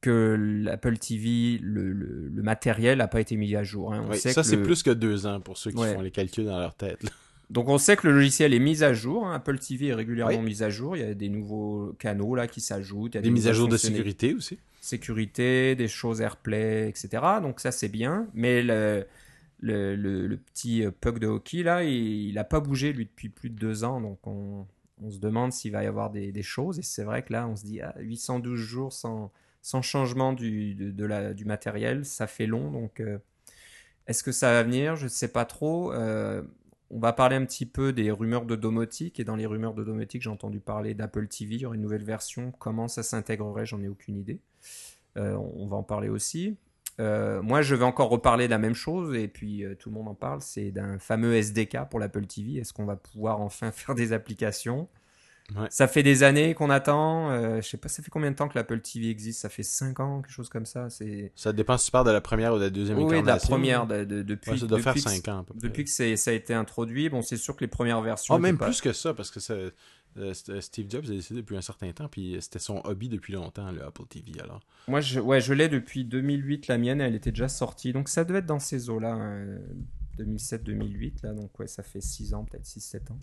que l'Apple TV, le, le- le matériel n'a pas été mis à jour. hein. On Oui, sait ça, c'est le- plus que deux ans pour ceux qui Ouais. font les calculs dans leur tête. là. Donc on sait que le logiciel est mis à jour. hein. Apple TV est régulièrement mis à jour. Il y a des nouveaux canaux là qui s'ajoutent. Il y a Des mises à jour de sécurité aussi. sécurité, des choses AirPlay, etc. Donc ça c'est bien. Mais le, le, le, le petit Puck de hockey là, il n'a pas bougé lui depuis plus de deux ans. Donc on, on se demande s'il va y avoir des, des choses. Et c'est vrai que là on se dit ah, 812 jours sans, sans changement du, matériel, ça fait long. Donc euh, est-ce que ça va venir? Je ne sais pas trop. Euh, on va parler un petit peu des rumeurs de domotique. Et dans les rumeurs de domotique, j'ai entendu parler d'Apple TV. Il y aurait une nouvelle version. Comment ça s'intégrerait? J'en ai aucune idée. Euh, on va en parler aussi. Moi, je vais encore reparler de la même chose, et puis tout le monde en parle, c'est d'un fameux SDK pour l'Apple TV. Est-ce qu'on va pouvoir enfin faire des applications? Ouais. Ça fait des années qu'on attend. Euh, je sais pas, ça fait combien de temps que l'Apple TV existe? Ça fait 5 ans, quelque chose comme ça. C'est Ça dépend si tu parles de la première ou de la deuxième oui, de la première, de- de- depuis, Ouais, ça doit faire depuis que- 5 ans. à peu près. depuis que ça a été introduit. Bon, c'est sûr que les premières versions. Oh, même pas- plus que ça, parce que ça, euh, St- Steve Jobs a décidé depuis un certain temps, puis c'était son hobby depuis longtemps, le Apple TV. Alors, Moi, je, ouais, je l'ai depuis 2008. La mienne, elle était déjà sortie. Donc, ça devait être dans ces eaux-là. hein, 2007-2008. Là, donc, ouais, ça fait 6 ans, peut-être 6-7 ans.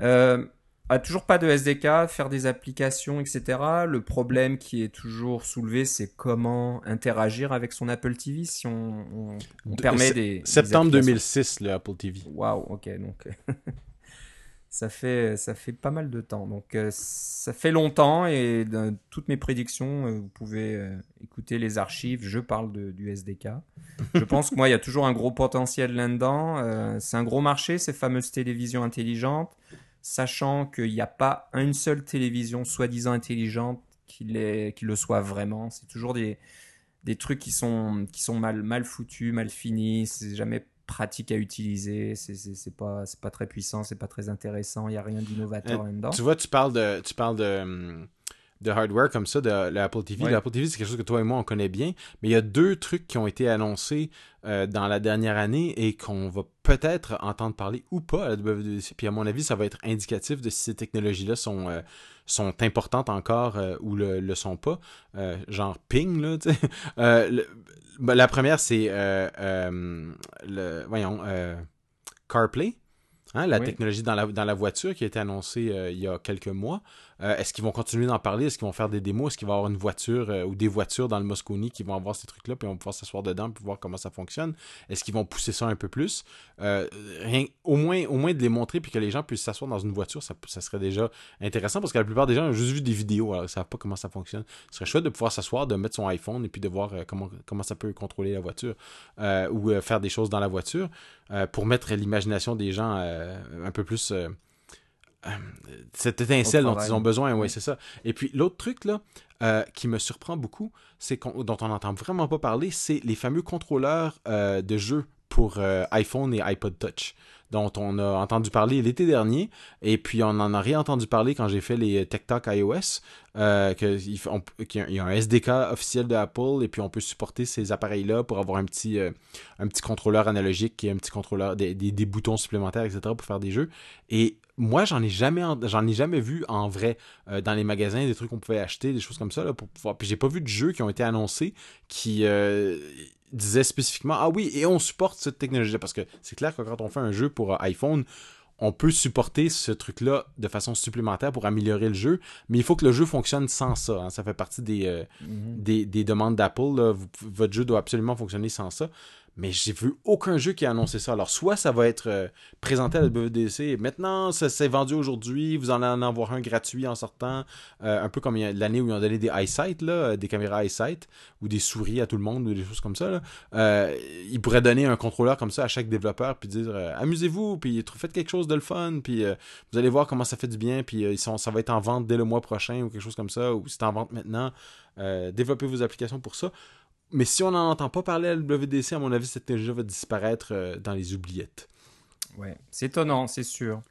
Euh, ah, toujours pas de SDK, faire des applications, etc. Le problème qui est toujours soulevé, c'est comment interagir avec son Apple TV si on, on- on permet des. septembre applications. 2006, le Apple TV. Waouh, ok, donc ça fait ça fait pas mal de temps. Donc euh, ça fait longtemps et dans toutes mes prédictions, euh, vous pouvez euh, écouter les archives. Je parle de, du SDK. Je pense que moi, il y a toujours un gros potentiel là-dedans. C'est un gros marché, ces fameuses télévisions intelligentes, sachant qu'il n'y a pas une seule télévision soi-disant intelligente qui, le soit vraiment. C'est toujours des des trucs qui sont qui sont mal mal foutus, mal finis. C'est jamais pratique à utiliser. C'est pas pas très puissant, c'est pas très intéressant. Il y a rien d'innovateur Euh, là-dedans. Tu vois, tu parles de, tu parles de, hum, de hardware comme ça, de l'Apple TV. Ouais. L'Apple TV, c'est quelque chose que toi et moi, on connaît bien. Mais il y a deux trucs qui ont été annoncés euh, dans la dernière année et qu'on va peut-être entendre parler ou pas à la WWDC. Puis à mon avis, ça va être indicatif de si ces technologies-là sont, euh, sont importantes encore euh, ou le, le sont pas. Genre ping, là, tu sais. Ben, la première, c'est, le, voyons, CarPlay. Hein, la Oui. technologie dans la, dans la voiture qui a été annoncée il y a quelques mois. Euh, Est-ce qu'ils vont continuer d'en parler? Est-ce qu'ils vont faire des démos? Est-ce qu'il va y avoir une voiture euh, ou des voitures dans le Moscone qui vont avoir ces trucs-là puis on va pouvoir s'asseoir dedans pour voir comment ça fonctionne? Est-ce qu'ils vont pousser ça un peu plus? Euh, au, moins, de les montrer puis que les gens puissent s'asseoir dans une voiture, ça, serait déjà intéressant parce que la plupart des gens ont juste vu des vidéos, alors ils savent pas comment ça fonctionne. Ce serait chouette de pouvoir s'asseoir, de mettre son iPhone et puis de voir comment, comment ça peut contrôler la voiture ou faire des choses dans la voiture pour mettre l'imagination des gens un peu plus. Euh, cette étincelle dont ils ont besoin, oui, c'est ça. Et puis l'autre truc là, euh, qui me surprend beaucoup, c'est qu'on, dont on n'entend vraiment pas parler, c'est les fameux contrôleurs euh, de jeu pour euh, iPhone et iPod Touch, dont on a entendu parler l'été dernier, et puis on en a réentendu parler quand j'ai fait les Tech Talk iOS, euh, qu'il y a- il y a un SDK officiel de Apple, et puis on peut supporter ces appareils-là pour avoir un petit, euh, un petit contrôleur analogique et un petit contrôleur, des, des, des boutons supplémentaires, etc. pour faire des jeux. Et moi, j'en ai jamais, en- j'en ai jamais vu en vrai euh, dans les magasins des trucs qu'on pouvait acheter, des choses comme ça là, pour pouvoir. Puis j'ai pas vu de jeux qui ont été annoncés qui euh, disaient spécifiquement ah oui et on supporte cette technologie parce que c'est clair que quand on fait un jeu pour euh, iPhone on peut supporter ce truc-là de façon supplémentaire pour améliorer le jeu, mais il faut que le jeu fonctionne sans ça. hein. Ça fait partie des, euh, Mhm. des, des demandes d'Apple. votre jeu doit absolument fonctionner sans ça. Mais j'ai vu aucun jeu qui a annoncé ça. Alors, soit ça va être euh, présenté à la WDC, et maintenant, ça s'est vendu aujourd'hui, vous en allez en avoir un gratuit en sortant, euh, un peu comme l'année où ils ont donné des EyeSight, là, euh, des caméras EyeSight, ou des souris à tout le monde, ou des choses comme ça. Ils pourraient donner un contrôleur comme ça à chaque développeur, puis dire amusez-vous, puis faites quelque chose de le fun, puis vous allez voir comment ça fait du bien, puis ça va être en vente dès le mois prochain, ou quelque chose comme ça, ou c'est en vente maintenant. Développez vos applications pour ça. Mais si on n'en entend pas parler à la WDC, à mon avis, cette technologie va disparaître euh, dans les oubliettes. Ouais, c'est étonnant, c'est sûr.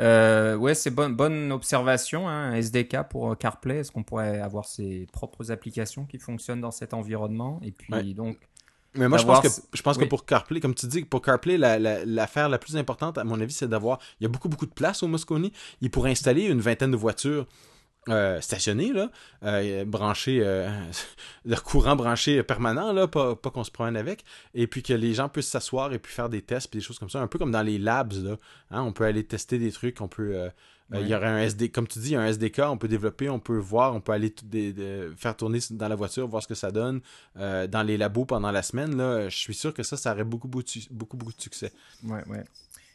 Euh, ouais, c'est bonne, bonne observation. Hein, SDK pour euh, CarPlay. Est-ce qu'on pourrait avoir ses propres applications qui fonctionnent dans cet environnement? Et puis Ouais. donc, Mais moi, je pense, que, je pense que pour CarPlay, comme tu dis, pour CarPlay, la- la- l'affaire la, plus importante, à mon avis, c'est d'avoir. Il y a beaucoup, beaucoup de place au Moscone. Il pourrait installer une vingtaine de voitures euh, stationné, là, euh, branché, euh, de courant branché permanent, là, pas, pas qu'on se promène avec, et puis que les gens puissent s'asseoir et puis faire des tests, puis des choses comme ça, un peu comme dans les labs, là, hein, on peut aller tester des trucs, on peut, euh, il y aurait un SD, comme tu dis, un SDK, on peut développer, on peut voir, on peut aller des, de, faire tourner dans la voiture, voir ce que ça donne, dans les labos pendant la semaine, là, je suis sûr que ça, ça aurait beaucoup, beaucoup, beaucoup, beaucoup de succès. Ouais, ouais.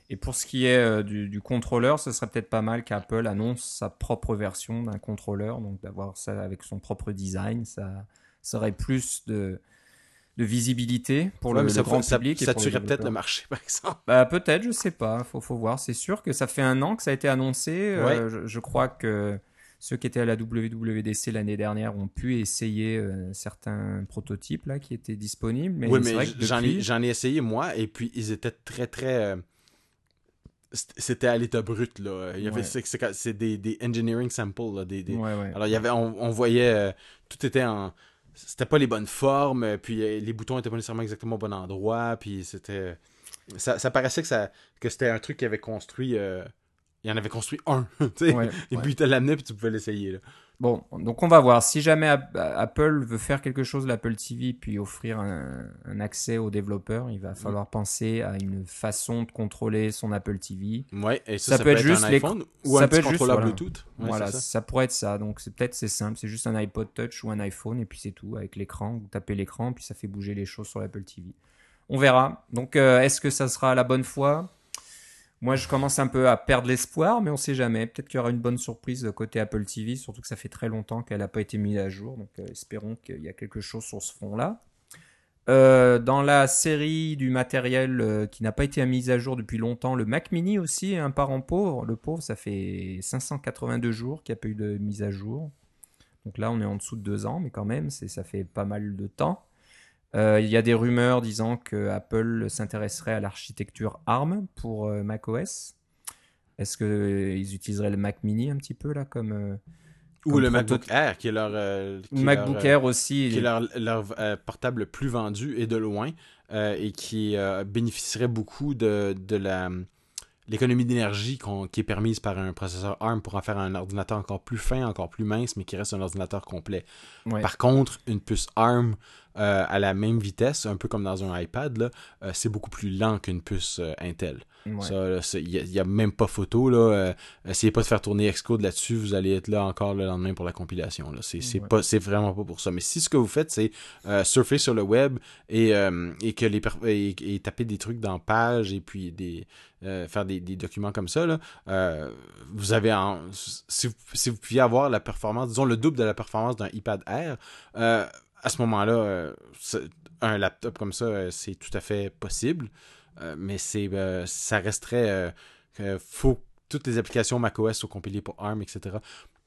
Et pour ce qui est euh, du, du, contrôleur, ce serait peut-être pas mal qu'Apple annonce sa propre version d'un contrôleur, donc d'avoir ça avec son propre design, ça, ça aurait plus de, de visibilité pour ouais, le, ça, le grand ça, public. Ça, ça tuerait peut-être le marché, par exemple. Bah, peut-être, je sais pas, faut, faut voir. C'est sûr que ça fait un an que ça a été annoncé. Ouais. Euh, je, je, crois que ceux qui étaient à la WWDC l'année dernière ont pu essayer euh, certains prototypes là qui étaient disponibles. Mais oui, mais j'en depuis... ai, ai, essayé moi, et puis ils étaient très très. Euh c'était à l'état brut là il y avait ouais. c'est des, des, engineering samples là, des, des... Ouais, ouais. alors il y avait on, on voyait euh, tout était en c'était pas les bonnes formes puis euh, les boutons étaient pas nécessairement exactement au bon endroit puis c'était ça, ça, paraissait que ça que c'était un truc qui avait construit euh... il en avait construit un ouais, et puis il te l'amenait puis tu pouvais l'essayer Bon, donc on va voir. Si jamais Apple veut faire quelque chose de l'Apple TV puis offrir un, un, accès aux développeurs, il va falloir mmh. penser à une façon de contrôler son Apple TV. Ouais, et ça, ça, ça peut, être, juste un iPhone ou ça un peut être juste, Bluetooth. Ouais, voilà, ça. ça. pourrait être ça. Donc c'est peut-être c'est simple, c'est juste un iPod Touch ou un iPhone et puis c'est tout avec l'écran. Vous tapez l'écran puis ça fait bouger les choses sur l'Apple TV. On verra. Donc euh, est-ce que ça sera la bonne fois? Moi, je commence un peu à perdre l'espoir, mais on sait jamais. Peut-être qu'il y aura une bonne surprise côté Apple TV, surtout que ça fait très longtemps qu'elle n'a pas été mise à jour. Donc, euh, espérons qu'il y a quelque chose sur ce front-là. Euh, dans la série du matériel euh, qui n'a pas été mis à jour depuis longtemps, le Mac Mini aussi, un parent pauvre. Le pauvre, ça fait 582 jours qu'il n'y a pas eu de mise à jour. Donc là, on est en dessous de deux ans, mais quand même, ça fait pas mal de temps. Euh, il y a des rumeurs disant que Apple s'intéresserait à l'architecture ARM pour euh, macOS. Est-ce qu'ils euh, utiliseraient le Mac Mini un petit peu là comme euh, ou le MacBook Air qui est leur qui MacBook leur, Air aussi qui est leur, leur portable le plus vendu et de loin et qui bénéficierait beaucoup de, de la l'économie d'énergie qui est permise par un processeur ARM pour en faire un ordinateur encore plus fin, encore plus mince, mais qui reste un ordinateur complet. Ouais. Par contre, une puce ARM euh, à la même vitesse, un peu comme dans un iPad, euh, c'est beaucoup plus lent qu'une puce euh, Intel. Ouais. Il n'y a, a, même pas photo. Là. Essayez pas de faire tourner Xcode là-dessus, vous allez être là encore le lendemain pour la compilation. C'est ouais. c'est vraiment pas pour ça. Mais si ce que vous faites, c'est surfer sur le web et, et que les et, et, taper des trucs dans page et puis des faire des, des, documents comme ça, là, vous avez en, si, vous, si vous pouviez avoir la performance, disons le double de la performance d'un iPad Air, à ce moment-là, euh, un laptop comme ça, euh, c'est tout à fait possible. Euh, mais c'est ça resterait faut toutes les applications macOS sont compilées pour ARM, etc.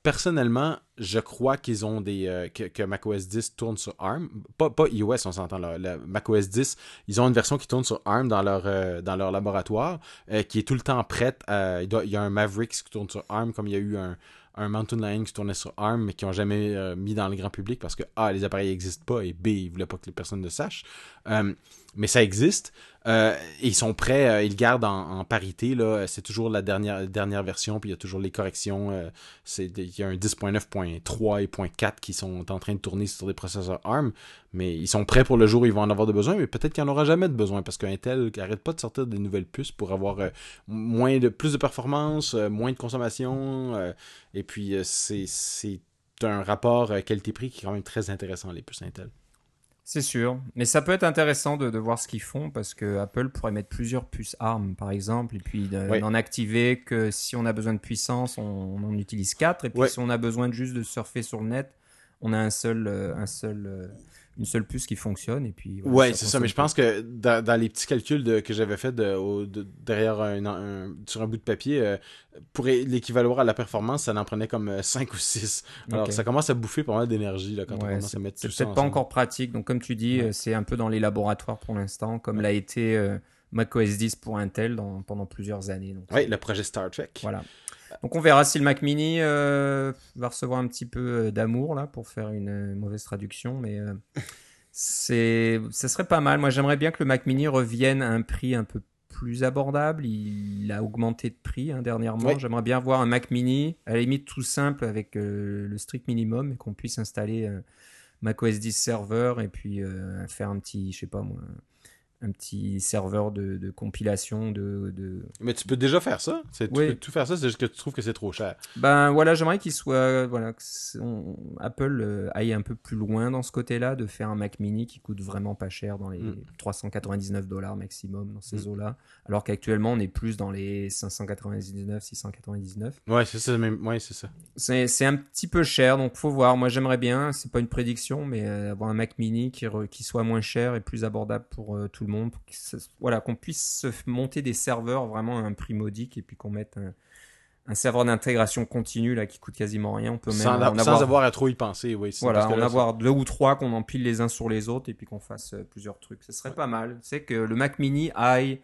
Personnellement, je crois qu'ils ont des que, macOS 10 tourne sur ARM, pas, pas iOS, on s'entend là. La macOS 10, ils ont une version qui tourne sur ARM dans leur dans leur laboratoire, qui est tout le temps prête. Il, il y a un Mavericks qui tourne sur ARM, comme il y a eu un un Mountain Lion qui tournait sur ARM, mais qui n'ont jamais euh, mis dans le grand public parce que A, les appareils n'existent pas et B, ils ne voulaient pas que les personnes le sachent. Euh, mais ça existe. Euh, ils sont prêts, euh, ils gardent en, parité. là C'est toujours la dernière, version, puis il y a toujours les corrections. Euh, il y a un 10.9.3 et .4 qui sont en train de tourner sur des processeurs ARM. Mais ils sont prêts pour le jour où ils vont en avoir de besoin, mais peut-être qu'il n'y en aura jamais de besoin parce qu'Intel n'arrête pas de sortir des nouvelles puces pour avoir euh, moins de, plus de performance, moins de consommation. Et puis, c'est un rapport qualité-prix qui est quand même très intéressant, les puces Intel. C'est sûr, mais ça peut être intéressant de, de voir ce qu'ils font parce que Apple pourrait mettre plusieurs puces ARM par exemple et puis n'en oui. activer que si on a besoin de puissance, on, on en utilise 4 et puis si on a besoin de juste de surfer sur le net, on a un seul, euh, un seul, euh, une seule puce qui fonctionne et puis voilà, Ouais, c'est ça, mais je pense que dans, dans les petits calculs de, que j'avais fait de, au- de- derrière un, un- sur un bout de papier, euh, pour l'équivaloir à la performance, ça en prenait comme 5 ou 6. Alors ça commence à bouffer pas mal d'énergie là, quand on commence à mettre C'est tout ça peut-être pas encore pratique. Donc, comme tu dis, Ouais. euh, c'est un peu dans les laboratoires pour l'instant, comme l'a été euh, macOS 10 pour Intel dans- pendant plusieurs années. Ouais, le projet Star Trek. voilà. Donc, on verra si le Mac Mini euh, va recevoir un petit peu euh, d'amour là pour faire une euh, mauvaise traduction, mais euh, c'est, ça serait pas mal. Moi, j'aimerais bien que le Mac Mini revienne à un prix un peu plus abordable. Il a augmenté de prix hein, dernièrement. J'aimerais bien voir un Mac Mini, à la limite tout simple avec euh, le strict minimum et qu'on puisse installer euh, Mac OS 10 serveur et puis faire un petit, je sais pas moi, un petit serveur de, de compilation de, de... Mais tu peux déjà faire ça. C'est- Tu Oui. peux tout faire ça, c'est juste que tu trouves que c'est trop cher. Ben voilà, j'aimerais qu'il soit voilà, que c'est- on- Apple euh, aille un peu plus loin dans ce côté-là, de faire un Mac Mini qui coûte vraiment pas cher dans les Mm. 399 dollars maximum dans ces Mm. eaux-là, alors qu'actuellement on est plus dans les 599, 699. Ouais, c'est ça. Même... Ouais, c'est ça. C'est c'est un petit peu cher, donc faut voir. Moi j'aimerais bien, c'est pas une prédiction, mais euh, avoir un Mac Mini qui, re- qui soit moins cher et plus abordable pour euh, tout le monde, pour ça- voilà, qu'on puisse monter des serveurs vraiment à un prix modique et puis qu'on mette un, un serveur d'intégration continue là qui coûte quasiment rien. On peut même Sans, en sans avoir, à trop y penser, oui. c'est- voilà, en là, avoir deux ou trois qu'on empile les uns sur les autres et puis qu'on fasse euh, plusieurs trucs. Ce serait pas mal. C'est que le Mac Mini aille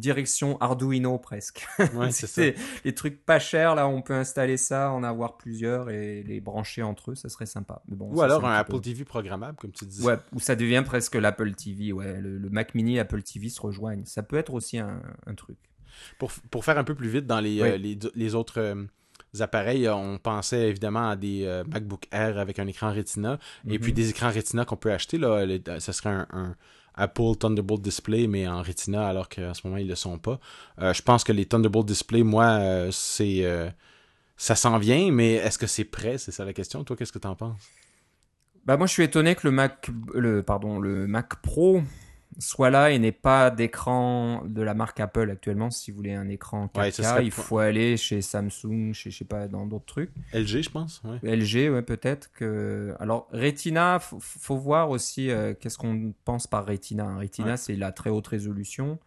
direction Arduino presque. Ouais, c'est les trucs pas chers là, on peut installer ça, en avoir plusieurs et les brancher entre eux, ça serait sympa. Mais bon, Ou ça, alors un Apple peu- TV programmable, comme tu disais. Ouais, où ça devient presque l'Apple TV, ouais, le, le Mac Mini et Apple TV se rejoignent. Ça peut être aussi un, un truc. Pour, pour faire un peu plus vite dans les, Oui. euh, les, les autres euh, appareils, euh, on pensait évidemment à des euh, MacBook Air avec un écran Retina et Mhm. puis des écrans Retina qu'on peut acheter. Là, les- ça serait un, un Apple Thunderbolt Display, mais en Retina, alors qu'en ce moment, ils ne le sont pas. Euh, je pense que les Thunderbolt Display, moi, euh, c'est. euh, ça s'en vient, mais est-ce que c'est prêt? C'est ça la question. Toi, qu'est-ce que tu en penses? Bah moi je suis étonné que le Mac, le pardon, le Mac Pro soit là et n'ait pas d'écran de la marque Apple actuellement. Si vous voulez un écran 4K, Ouais, ce serait il faut aller chez Samsung, chez je sais pas dans d'autres trucs. LG, je pense. Ouais. LG, ouais, peut-être que. Alors, Retina, faut, faut voir aussi euh, qu'est-ce qu'on pense par Retina. Retina, Ouais. c'est la très haute résolution.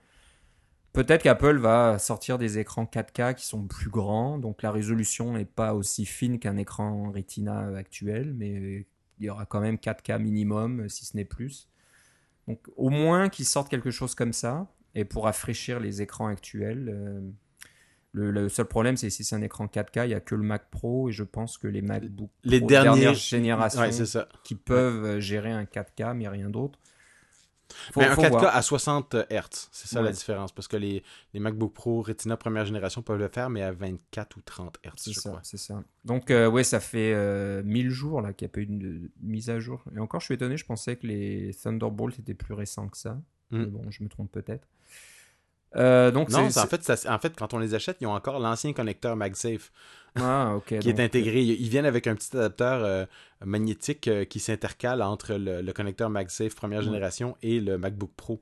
Peut-être qu'Apple va sortir des écrans 4K qui sont plus grands, donc la résolution n'est pas aussi fine qu'un écran Retina actuel, mais il y aura quand même 4K minimum, si ce n'est plus. Donc, au moins qu'ils sortent quelque chose comme ça, et pour rafraîchir les écrans actuels. euh, le, le seul problème, c'est si c'est un écran 4K, il n'y a que le Mac Pro, et je pense que les MacBook Les Pro derniers- dernière génération Ouais, c'est ça. qui peuvent gérer un 4K, mais rien d'autre. Faut- mais un faut 4K voir. à 60 Hz, c'est ça la différence. Parce que les, les MacBook Pro Retina première génération peuvent le faire, mais à 24 ou 30 Hz, je ça, crois. c'est ça. Donc, euh, ouais, ça fait euh, 1000 jours là qu'il n'y a pas eu de, de mise à jour. Et encore, je suis étonné, je pensais que les Thunderbolt étaient plus récents que ça. Mm. Mais bon, je me trompe peut-être. Euh, donc, Non, en fait, ça- en fait, quand on les achète, ils ont encore l'ancien connecteur MagSafe. Ah, qui donc, est intégré. Ils viennent avec un petit adapteur euh, magnétique euh, qui s'intercale entre le, le connecteur MagSafe première génération et le MacBook Pro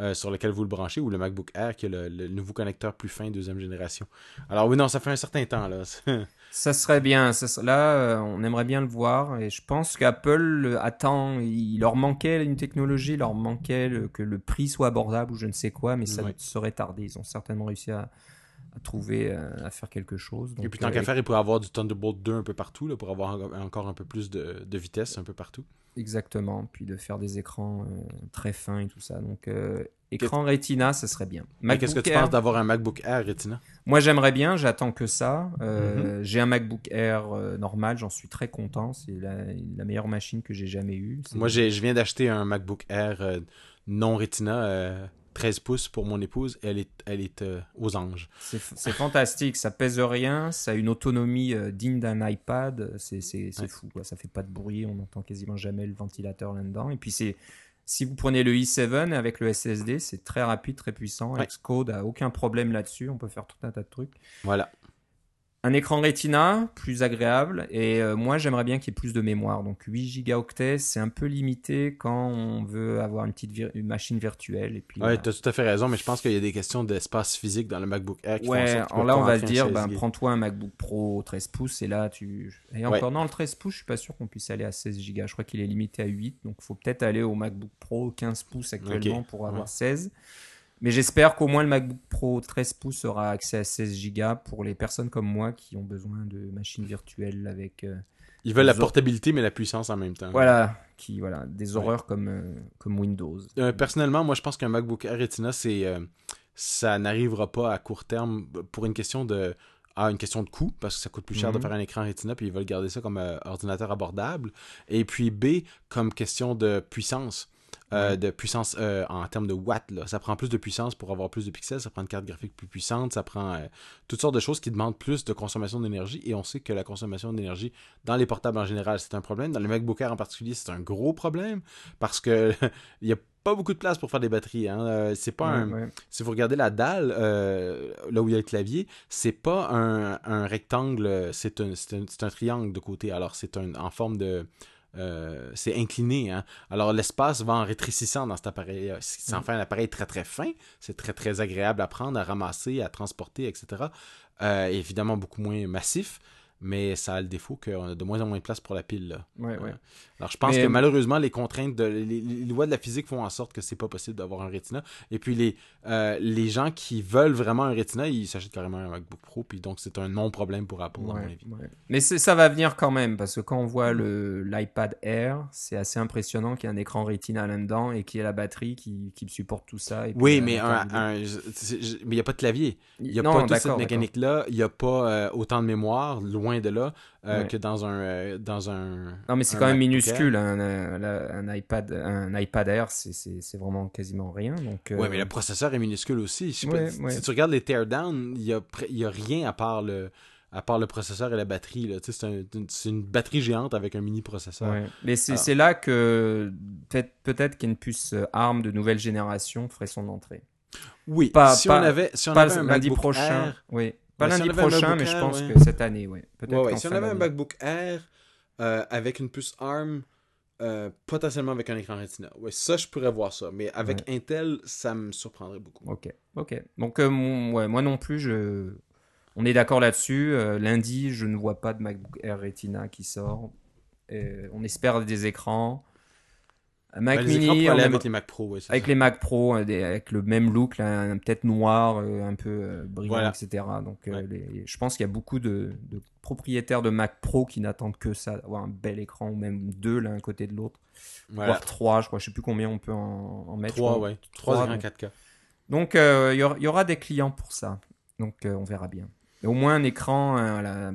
euh, sur lequel vous le branchez ou le MacBook Air qui est le, le nouveau connecteur plus fin deuxième génération. Alors oui, non, ça fait un certain temps là. Ça serait bien. ça serait- Là, euh, on aimerait bien le voir. Et je pense qu'Apple euh, attend. Il leur manquait une technologie, il leur manquait le- que le prix soit abordable ou je ne sais quoi, mais ça serait tardé. Ils ont certainement réussi à, à trouver, à faire quelque chose. et puis tant euh, qu'à faire, il pourrait avoir du Thunderbolt 2 un peu partout là, pour avoir en- encore un peu plus de, de vitesse un peu partout. Exactement. Puis de faire des écrans euh, très fins et tout ça. Donc, euh, écran Retina, ça serait bien. Mais qu'est-ce que tu Air, penses d'avoir un MacBook Air Retina? Moi, j'aimerais bien. J'attends que ça. Euh, Mhm. J'ai un MacBook Air euh, normal. J'en suis très content. C'est la, la meilleure machine que j'ai jamais eue. Moi, j'ai- je viens d'acheter un MacBook Air euh, non Retina, 13 pouces pour mon épouse. Elle est, elle est euh, aux anges. C'est fantastique, ça pèse rien, ça a une autonomie euh, digne d'un iPad, c'est c'est- c'est Ouais. fou, quoi. ça fait pas de bruit, on n'entend quasiment jamais le ventilateur là-dedans. Et puis c'est si vous prenez le i7 avec le SSD, c'est très rapide, très puissant. Ouais. Xcode a aucun problème là-dessus, on peut faire tout un tas de trucs. Voilà. Un écran Retina, plus agréable, et euh, moi j'aimerais bien qu'il y ait plus de mémoire. Donc 8 gigaoctets, c'est un peu limité quand on veut avoir une petite vir- une machine virtuelle. Et puis, Ouais, tu as tout à fait raison, mais je pense qu'il y a des questions d'espace physique dans le MacBook Air qui Ouais, alors là on va se dire, 16 ben, prends-toi un MacBook Pro 13 pouces et là tu. Et Ouais. encore, non, le 13 pouces, je suis pas sûr qu'on puisse aller à 16 Go. Je crois qu'il est limité à 8, donc faut peut-être aller au MacBook Pro 15 pouces actuellement pour avoir ouais. 16. Mais j'espère qu'au moins le MacBook Pro 13 pouces aura accès à 16 Go pour les personnes comme moi qui ont besoin de machines virtuelles avec. euh, Ils veulent la portabilité, mais la puissance en même temps. Voilà, qui, voilà, des Ouais. horreurs comme, euh, comme Windows. Euh, personnellement, moi, je pense qu'un MacBook Air Retina, c'est, ça n'arrivera pas à court terme pour une question de A, une question de coût, parce que ça coûte plus cher de Mhm. faire un écran Retina, puis ils veulent garder ça comme euh, ordinateur abordable. Et puis B, comme question de puissance. Euh, de puissance euh, en termes de watts. Là. Ça prend plus de puissance pour avoir plus de pixels, ça prend une carte graphique plus puissante, ça prend euh, toutes sortes de choses qui demandent plus de consommation d'énergie. Et on sait que la consommation d'énergie dans les portables en général, c'est un problème. Dans les MacBook Air en particulier, c'est un gros problème parce que il y a pas beaucoup de place pour faire des batteries. Hein. c'est pas un... Si vous regardez la dalle, là où il y a le clavier, c'est pas un, rectangle, c'est un, un, triangle de côté. Alors c'est un, en forme de euh, c'est incliné. Hein? Alors l'espace va en rétrécissant dans cet appareil. Ça en mm. fait un appareil très très fin. C'est très très agréable à prendre, à ramasser, à transporter, etc. Euh, évidemment beaucoup moins massif mais ça a le défaut qu'on a de moins en moins de place pour la pile. Là. Ouais, ouais. Alors je pense que malheureusement, les contraintes, de, les, lois de la physique font en sorte que c'est pas possible d'avoir un Retina. Et puis les, euh, les gens qui veulent vraiment un Retina, ils s'achètent carrément un MacBook Pro, puis donc c'est un non-problème pour Apple, à mon avis. Mais ça va venir quand même, parce que quand on voit l'iPad Air, c'est assez impressionnant qu'il y ait un écran Retina là-dedans et qu'il y ait la batterie qui, qui supporte tout ça. oui, mais il n'y a pas de clavier. Il n'y a pas toute cette mécanique-là. Il n'y a pas euh, autant de mémoire, loin de là euh, que dans un, euh, dans un. Non, mais c'est quand même minuscule. Un, un, iPad, un iPad Air, c'est vraiment quasiment rien. Donc, Ouais, mais le processeur est minuscule aussi. Si, tu regardes les teardown, il n'y a, y a rien à part le à part le processeur et la batterie. C'est un, une batterie géante avec un mini processeur. Mais c'est là que peut-être peut qu'une puce ARM de nouvelle génération ferait son entrée. Oui, pas, si, on avait, si on avait un lundi prochain. oui. Pas lundi prochain, mais je pense que cette année, oui. Peut-être Si on avait un MacBook Air euh, avec une puce ARM, euh, potentiellement avec un écran Retina. Ouais, ça, je pourrais voir ça. Mais avec Intel, ça me surprendrait beaucoup. Ok, ok. Donc, euh, ouais, moi non plus, je... on est d'accord là-dessus. lundi, je ne vois pas de MacBook Air Retina qui sort. on espère des écrans. Mac Mini, avec les Mac Pro, avec les Mac Pro, avec le même look, peut-être noir, euh, un peu euh, brillant, etc. Donc, euh, je pense qu'il y a beaucoup de, propriétaires de Mac Pro qui n'attendent que ça, d'avoir un bel écran ou même deux l'un côté de l'autre, voire trois, je crois, je sais plus combien on peut en, mettre. Trois, ouais, trois, et 4K. Donc, il y, aura des clients pour ça. Donc, on verra bien. au moins un écran,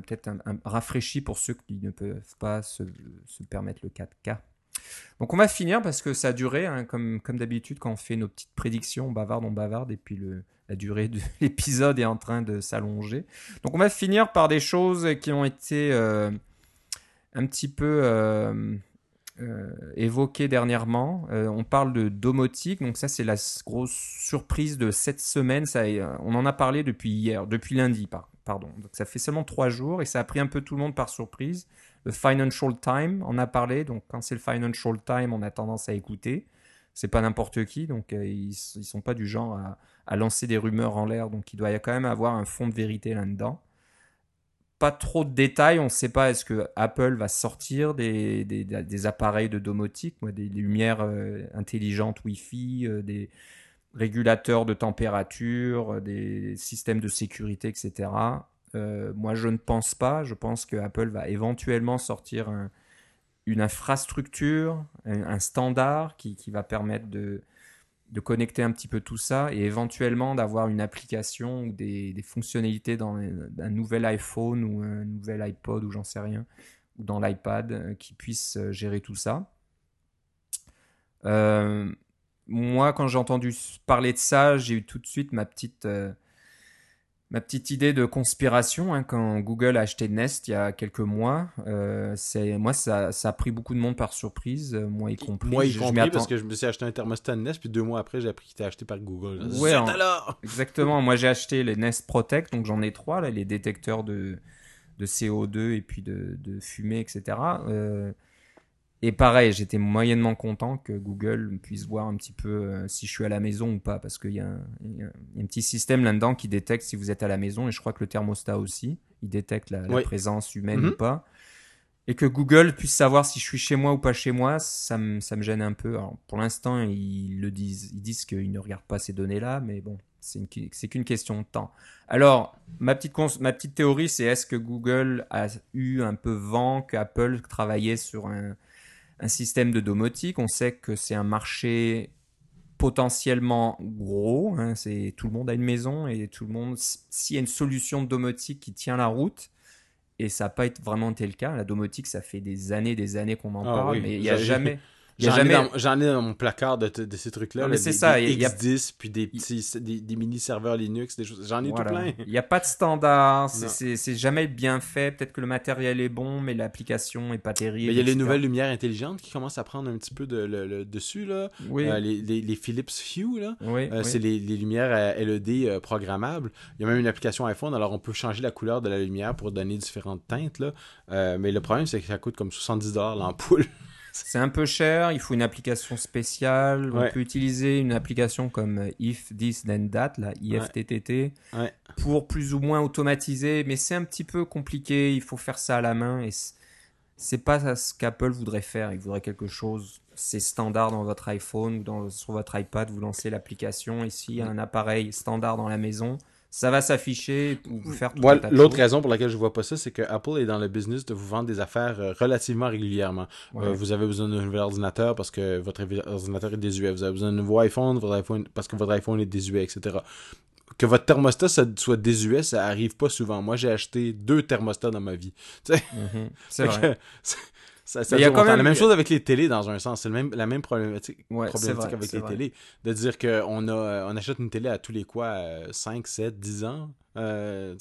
peut-être un, rafraîchi pour ceux qui ne peuvent pas se permettre le 4K. Donc on va finir parce que ça a duré, hein, comme, comme d'habitude quand on fait nos petites prédictions, on bavarde, on bavarde, et puis la durée de l'épisode est en train de s'allonger. Donc on va finir par des choses qui ont été euh, un petit peu euh, euh, évoquées dernièrement. on parle de domotique, donc ça c'est la grosse surprise de cette semaine. Ça, on en a parlé depuis hier, depuis lundi, pardon. Donc ça fait seulement trois jours et ça a pris un peu tout le monde par surprise. Le Financial Time en a parlé. Donc, quand c'est le Financial Time, on a tendance à écouter. C'est pas n'importe qui, donc euh, ils, ils sont pas du genre à, lancer des rumeurs en l'air. Donc, il doit quand même avoir un fond de vérité là-dedans. Pas trop de détails. On ne sait pas est-ce que Apple va sortir des, des, appareils de domotique, des, lumières euh, intelligentes Wi-Fi, euh, des régulateurs de température, des systèmes de sécurité, etc. Euh, moi, je ne pense pas. Je pense que Apple va éventuellement sortir une infrastructure, un, standard qui, va permettre de, connecter un petit peu tout ça et éventuellement d'avoir une application ou des, fonctionnalités dans un nouvel iPhone ou un nouvel iPod ou j'en sais rien, ou dans l'iPad euh, qui puisse euh, gérer tout ça. moi, quand j'ai entendu parler de ça, j'ai eu tout de suite ma petite Ma petite idée de conspiration, hein, quand Google a acheté Nest il y a quelques mois, euh, c'est moi ça, ça, a pris beaucoup de monde par surprise, euh, moi y compris. Moi y compris parce que je me suis acheté un thermostat Nest, puis deux mois après j'ai appris qu'il était acheté par Google. Ouais, alors exactement. moi j'ai acheté les Nest Protect, donc j'en ai trois là, les détecteurs de, de CO2 et puis de, de fumée, etc. Euh, et pareil, j'étais moyennement content que Google puisse voir un petit peu euh, si je suis à la maison ou pas, parce qu'il y, a un petit système là-dedans qui détecte si vous êtes à la maison, et je crois que le thermostat aussi, il détecte la, présence humaine ou mhm. pas. Et que Google puisse savoir si je suis chez moi ou pas chez moi, ça me, ça me gêne un peu. Alors, pour l'instant, ils le disent, ils disent qu'ils ne regardent pas ces données-là, mais bon, c'est qu'une question de temps. Alors, ma petite, ma petite théorie, c'est est-ce que Google a eu un peu vent qu'Apple travaillait sur un, un système de domotique. On sait que c'est un marché potentiellement gros. Hein. c'est tout le monde a une maison et tout le monde. S'il y a une solution de domotique qui tient la route, et ça n'a pas vraiment été le cas. La domotique, ça fait des années, des années qu'on en ah parle, mais il n'y a jamais. J'en jamais... ai, dans mon placard de, de ces trucs-là. mais c'est ça. Des X10, puis des petits des, mini-serveurs Linux, des choses. J'en ai tout plein. Il n'y a pas de standard. C'est jamais bien fait. Peut-être que le matériel est bon, mais l'application est pas terrible. Il y a les nouvelles lumières intelligentes qui commencent à prendre un petit peu de, le, dessus. Là. Oui. Euh, les, les, Philips Hue, là. Oui, euh, c'est les, lumières LED programmables. Il y a même une application iPhone. Alors, on peut changer la couleur de la lumière pour donner différentes teintes. Là. mais le problème, c'est que ça coûte comme 70$ l'ampoule. C'est un peu cher, il faut une application spéciale. On peut utiliser une application comme If This Then That, la IFTTT, pour plus ou moins automatiser, mais c'est un petit peu compliqué, il faut faire ça à la main et c'est pas ce qu'Apple voudrait faire. Il voudrait quelque chose, c'est standard dans votre iPhone ou dans, sur votre iPad, vous lancez l'application ici, un appareil standard dans la maison ça va s'afficher vous faire tout L'autre raison pour laquelle je vois pas ça, c'est que Apple est dans le business de vous vendre des affaires euh, relativement régulièrement. Euh, vous avez besoin d'un nouvel ordinateur parce que votre ordinateur est désuet. Vous avez besoin d'un nouveau iPhone, votre iPhone parce que votre iPhone est désuet, etc. Que votre thermostat soit désuet, ça arrive pas souvent. Moi, j'ai acheté deux thermostats dans ma vie. Mhm. c'est vrai. Il y a quand même la même chose avec les télés dans un sens. C'est même, la même problématique, problématique avec les télés. De dire qu'on a, on achète une télé à tous les quoi, 5, 7, 10 ans. Euh,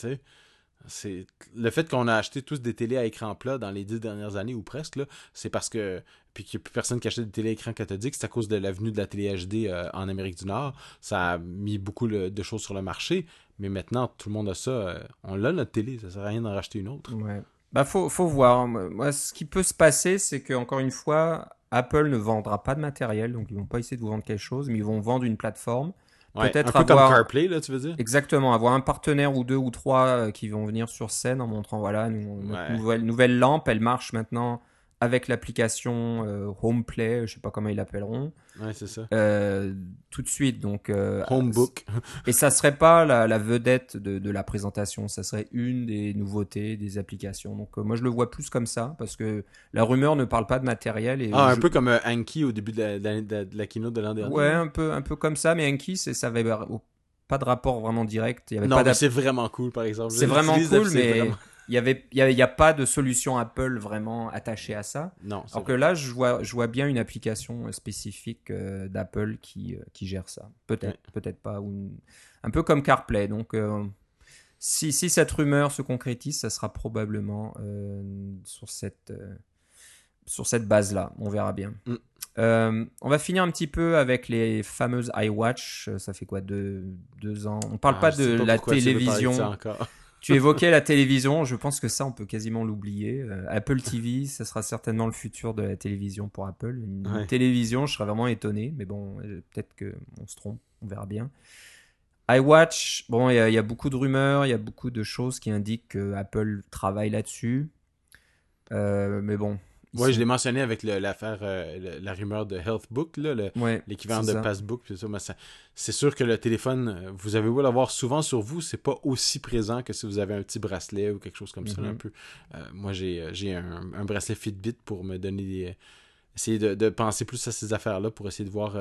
c'est le fait qu'on a acheté tous des télés à écran plat dans les 10 dernières années ou presque, c'est parce que puis qu'il n'y a plus personne qui achète des télé à écran cathodique, c'est à cause de l'avenue de la télé HD euh, en Amérique du Nord. Ça a mis beaucoup de choses sur le marché, mais maintenant tout le monde a ça. Euh, on l'a notre télé, ça sert à rien d'en racheter une autre. Ouais. Bah faut, faut voir. Moi, ce qui peut se passer, c'est que encore une fois, Apple ne vendra pas de matériel, donc ils vont pas essayer de vous vendre quelque chose, mais ils vont vendre une plateforme. Peut-être un peu avoir... comme CarPlay, là, tu veux dire? Exactement, avoir un partenaire ou deux ou trois euh, qui vont venir sur scène en montrant, voilà, notre nouvelle, nouvelle lampe, elle marche maintenant avec l'application euh, HomePlay, je sais pas comment ils l'appelleront. Ouais, c'est ça. Euh, tout de suite, donc. Euh, Homebook. et ça serait pas la, vedette de, de, la présentation, ça serait une des nouveautés des applications. Donc moi je le vois plus comme ça parce que la rumeur ne parle pas de matériel. Et ah, un peu comme Anki au début de la, de la, keynote de l'an dernier. Ouais, un peu, un peu comme ça, mais Anki, ça avait pas de rapport vraiment direct. Il y avait non, c'est vraiment cool, par exemple. C'est vraiment cool, mais il y avait il y, a, pas de solution Apple vraiment attachée à ça. Non. Alors que là, je vois je vois bien une application spécifique euh, d'Apple qui euh, qui gère ça. Peut-être peut-être pas ou un peu comme CarPlay. Donc euh, si, si cette rumeur se concrétise, ça sera probablement sur cette sur cette base là. On verra bien. Mm. on va finir un petit peu avec les fameuses iWatch. Ça fait quoi deux, deux ans? On parle ah, pas de la télévision. Tu évoquais la télévision, je pense que ça, on peut quasiment l'oublier. Euh, Apple TV, ça sera certainement le futur de la télévision pour Apple. Une télévision, je serais vraiment étonné, mais bon, euh, peut-être qu'on se trompe, on verra bien. iWatch, bon, il y, a beaucoup de rumeurs, il y a beaucoup de choses qui indiquent que Apple travaille là-dessus. Euh, mais bon, oui, je l'ai mentionné avec l'affaire, euh, la rumeur de Healthbook, l'équivalent de Passbook. C'est sûr que le téléphone, euh, vous avez beau l'avoir souvent sur vous, c'est pas aussi présent que si vous avez un petit bracelet ou quelque chose comme ça. Un mm-hmm. peu. Euh, moi, j'ai un, un, bracelet Fitbit pour me donner des. essayer de, penser plus à ces affaires-là pour essayer de voir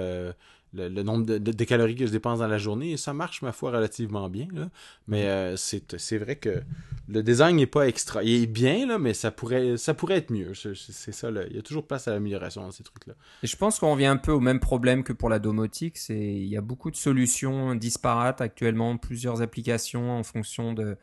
le, nombre de, calories que je dépense dans la journée. Et ça marche, ma foi, relativement bien. Mais mm. euh, c'est vrai que le design n'est pas extra. Il est bien, là, mais ça pourrait, ça pourrait être mieux. C'est ça. Il y a toujours place à l'amélioration dans ces trucs-là. Je pense qu'on vient un peu au même problème que pour la domotique. Il y a beaucoup de solutions disparates actuellement, plusieurs applications en fonction de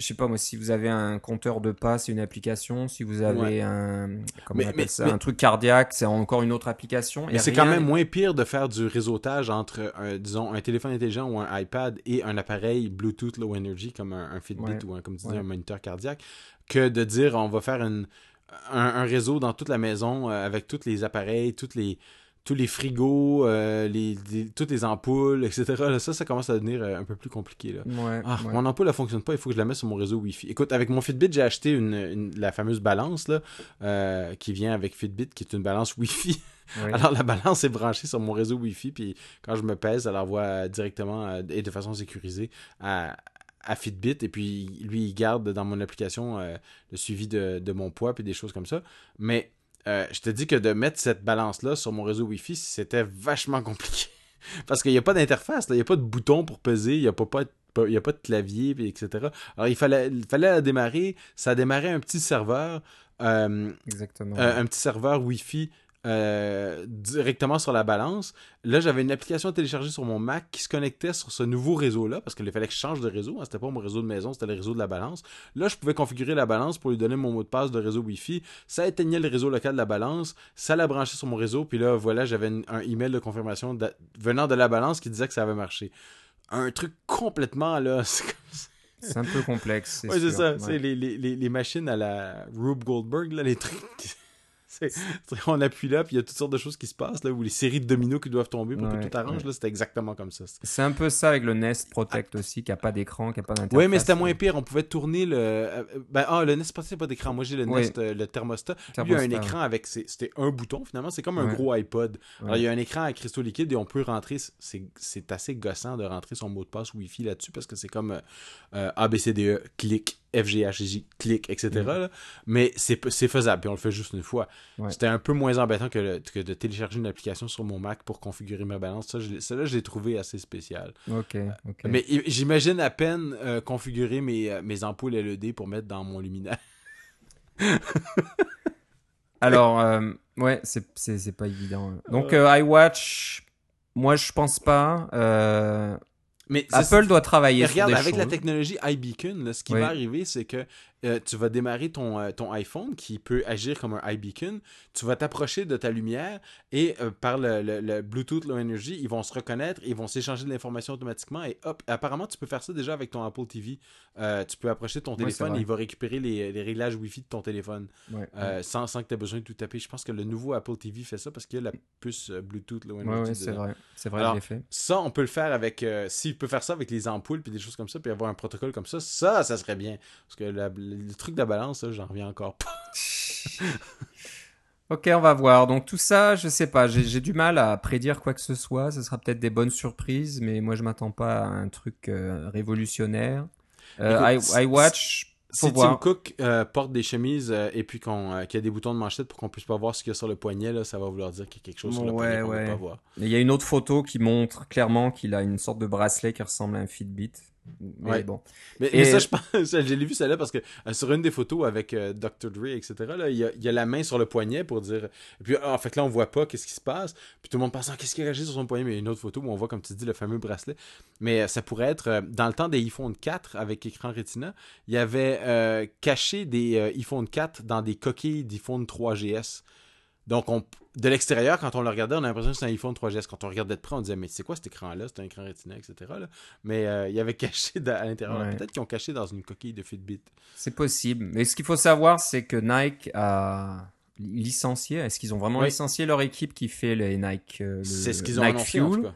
je sais pas moi, si vous avez un compteur de pas, c'est une application. Si vous avez un, comment ça, un truc cardiaque, c'est encore une autre application. Mais c'est quand même moins pire de faire du réseautage entre, un, disons, un téléphone intelligent ou un iPad et un appareil Bluetooth Low Energy comme un, Fitbit ou un, comme tu dis, un moniteur cardiaque que de dire on va faire un, un, réseau dans toute la maison euh, avec tous les appareils, toutes les tous les frigos, euh, les, toutes les ampoules, etc. ça, ça commence à devenir euh, un peu plus compliqué. Là. Ah, mon ampoule ne fonctionne pas, il faut que je la mette sur mon réseau Wi-Fi. Écoute, avec mon Fitbit, j'ai acheté une, la fameuse balance là, euh, qui vient avec Fitbit, qui est une balance Wi-Fi. Alors la balance est branchée sur mon réseau Wi-Fi, puis quand je me pèse, elle envoie directement et de façon sécurisée à, à Fitbit et puis lui il garde dans mon application le suivi de, de, mon poids puis des choses comme ça mais euh, je te dis que de mettre cette balance-là sur mon réseau Wi-Fi, c'était vachement compliqué. Parce qu'il n'y a pas d'interface, il n'y a pas de bouton pour peser, il n'y a pas, pas, il a pas de clavier, etc. Alors, il fallait, il fallait la démarrer. Ça a démarré un petit serveur. Euh, Exactement. Euh, un petit serveur Wi-Fi euh, directement sur la balance. Là, j'avais une application téléchargée sur mon Mac qui se connectait sur ce nouveau réseau-là, parce qu'il fallait que je change de réseau. Hein, c'était pas mon réseau de maison, c'était le réseau de la balance. Là, je pouvais configurer la balance pour lui donner mon mot de passe de réseau Wi-Fi. Ça éteignait le réseau local de la balance, ça l'a branché sur mon réseau, puis là, voilà, j'avais un email de confirmation venant de la balance qui disait que ça avait marché. Un truc complètement là. C'est un peu complexe. Oui, c'est ça. C'est les, les, les, machines à la Rube Goldberg, là, les trucs on appuie là, puis il y a toutes sortes de choses qui se passent, là, ou les séries de dominos qui doivent tomber pour que tout arrange. Là, c'était exactement comme ça. C'est un peu ça avec le Nest Protect aussi, qui a pas d'écran, qui a pas d'interface. Oui, mais c'était moins pire. On pouvait tourner le. Euh, ben, ah, le Nest Protect, pas d'écran. Moi, j'ai le Nest, euh, le thermostat. il y a un écran avec. C'était un bouton, finalement. C'est comme un gros iPod. Alors, il y a un écran à cristaux liquides et on peut rentrer. C'est assez gossant de rentrer son mot de passe Wi-Fi là-dessus parce que c'est comme euh ABCDE, clic, FGHJ, clic, etc. Mm. Mais c'est faisable, puis on le fait juste une fois. C'était un peu moins embêtant que, de télécharger une application sur mon Mac pour configurer ma balance. Ça, là je l'ai trouvé assez spécial. OK, Mais j'imagine à peine euh, configurer mes, euh, mes ampoules LED pour mettre dans mon luminaire. Alors, euh, ouais, c'est pas évident. Donc, iWatch, moi, je pense pas. Mais Apple doit travailler sur regarde, avec la technologie iBeacon, ce qui va arriver, c'est que euh, tu vas démarrer ton, euh, ton iPhone qui peut agir comme un iBeacon. Tu vas t'approcher de ta lumière et euh, par le, Bluetooth Low Energy, ils vont se reconnaître, ils vont s'échanger de l'information automatiquement et hop, apparemment tu peux faire ça déjà avec ton Apple TV. tu peux approcher ton téléphone et il va récupérer les, les, réglages Wi-Fi de ton téléphone sans, sans, que tu aies besoin de tout taper. Je pense que le nouveau Apple TV fait ça parce qu'il y a la puce Bluetooth Low Energy. Oui, c'est vrai. C'est vrai, fait. Ça, on peut le faire avec. S'il peut faire ça avec les ampoules puis des choses comme ça, puis avoir un protocole comme ça, ça, ça serait bien. Parce que la, le truc de la balance, j'en reviens encore pas. ok, on va voir. Donc tout ça, je sais pas, j'ai du mal à prédire quoi que ce soit. Ce sera peut-être des bonnes surprises, mais moi je m'attends pas à un truc euh, révolutionnaire. Euh, iWatch. Si Tim Cook euh, porte des chemises et puis qu'il y a des boutons de manchette pour qu'on puisse pas voir ce qu'il y a sur le poignet, là, ça va vouloir dire qu'il y a quelque chose sur le poignet qu'on ne peut pas voir. Il y a une autre photo qui montre clairement qu'il a une sorte de bracelet qui ressemble à un Fitbit. Mais bon. Mais, ça, je pense, j'ai vu celle-là parce que euh, sur une des photos avec euh, Dr. Dre, etc., il, y a, la main sur le poignet pour dire. Et puis, en fait, là, on voit pas qu'est-ce qui se passe. Puis tout le monde pense, ah, qu'est-ce qui réagit sur son poignet? Mais il y a une autre photo où on voit, comme tu dis, le fameux bracelet. Mais euh, ça pourrait être, dans le temps des iPhone 4 avec écran Retina, il y avait caché des iPhone 4 dans des coquilles d'iPhone 3GS. Donc, on, de l'extérieur, quand on le regardait, on a l'impression que c'était un iPhone 3GS. Quand on regardait de près, on disait, mais c'est quoi cet écran-là? C'est un écran Retina, etc. Mais euh, il y avait caché à l'intérieur. Peut-être qu'ils ont caché dans une coquille de Fitbit. C'est possible. Mais ce qu'il faut savoir, c'est que Nike a licencié. Est-ce qu'ils ont vraiment licencié leur équipe qui fait les Nike euh, C'est ce qu'ils ont annoncé, Fuel?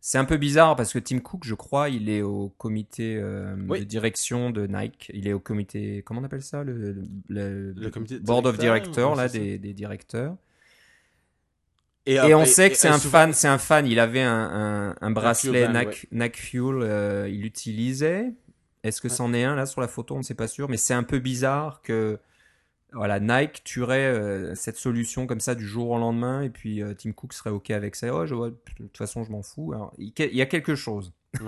C'est un peu bizarre parce que Tim Cook, je crois, il est au comité euh, de direction de Nike. Il est au comité, comment on appelle ça Le, le, comité board of directors, là, des, des, directeurs. Et, on sait que c'est un fan, c'est un fan. Il avait un, un, bracelet Nike, Fuel, euh, il l'utilisait. Est-ce que c'en est un là sur la photo? On ne sait pas sûr, mais c'est un peu bizarre que voilà, Nike tuerait euh, cette solution comme ça du jour au lendemain et puis euh, Tim Cook serait OK avec ça. Oh, je vois, de toute façon, je m'en fous. Alors, il y a quelque chose.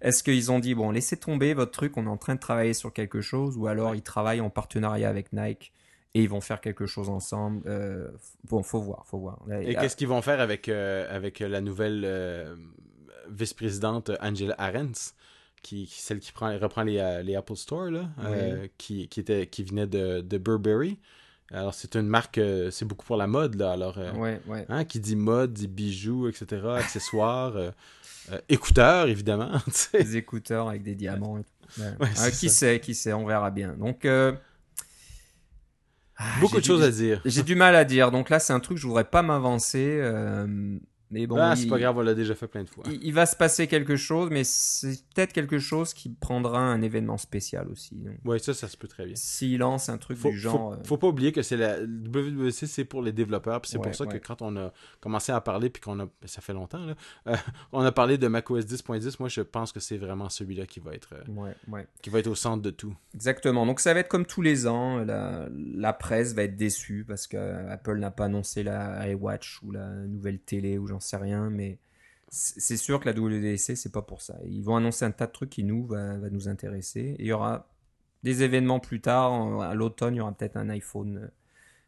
Est-ce qu'ils ont dit, bon, laissez tomber votre truc, on est en train de travailler sur quelque chose ou alors ils travaillent en partenariat avec Nike et ils vont faire quelque chose ensemble euh, Bon, faut voir, faut voir. et qu'est-ce qu'ils vont faire avec, avec la nouvelle vice-présidente Angela Arendts qui, celle qui prend, reprend les, euh, les Apple Store, là, euh, qui, qui, était, qui venait de, de Burberry. Alors, c'est une marque, euh, c'est beaucoup pour la mode, là. Alors, ouais, ouais. Hein, qui dit mode, dit bijoux, etc., accessoires, écouteurs, évidemment. Des écouteurs avec des diamants et tout. qui sait, qui sait, on verra bien. Donc, beaucoup de choses à dire. J'ai du mal à dire. Donc là, c'est un truc, je voudrais pas m'avancer. Mais bon, ah, c'est pas grave, on l'a déjà fait plein de fois. Il, va se passer quelque chose, mais c'est peut-être quelque chose qui prendra un événement spécial aussi. Oui, ça, ça se peut très bien. S'il lance un truc du genre. Faut, faut, pas oublier que c'est la WWC, c'est pour les développeurs. c'est pour ça que quand on a commencé à parler, puis qu'on a. Ça fait longtemps, là. Euh, on a parlé de macOS 10.10. Moi, je pense que c'est vraiment celui-là qui va être. Euh, qui va être au centre de tout. Exactement. Donc, ça va être comme tous les ans. La, la presse va être déçue parce qu'Apple n'a pas annoncé la iWatch ou la nouvelle télé ou j'en sais rien, mais c'est sûr que la WDC, c'est pas pour ça. Ils vont annoncer un tas de trucs qui nous va, nous intéresser. Et il y aura des événements plus tard, à l'automne, il y aura peut-être un iPhone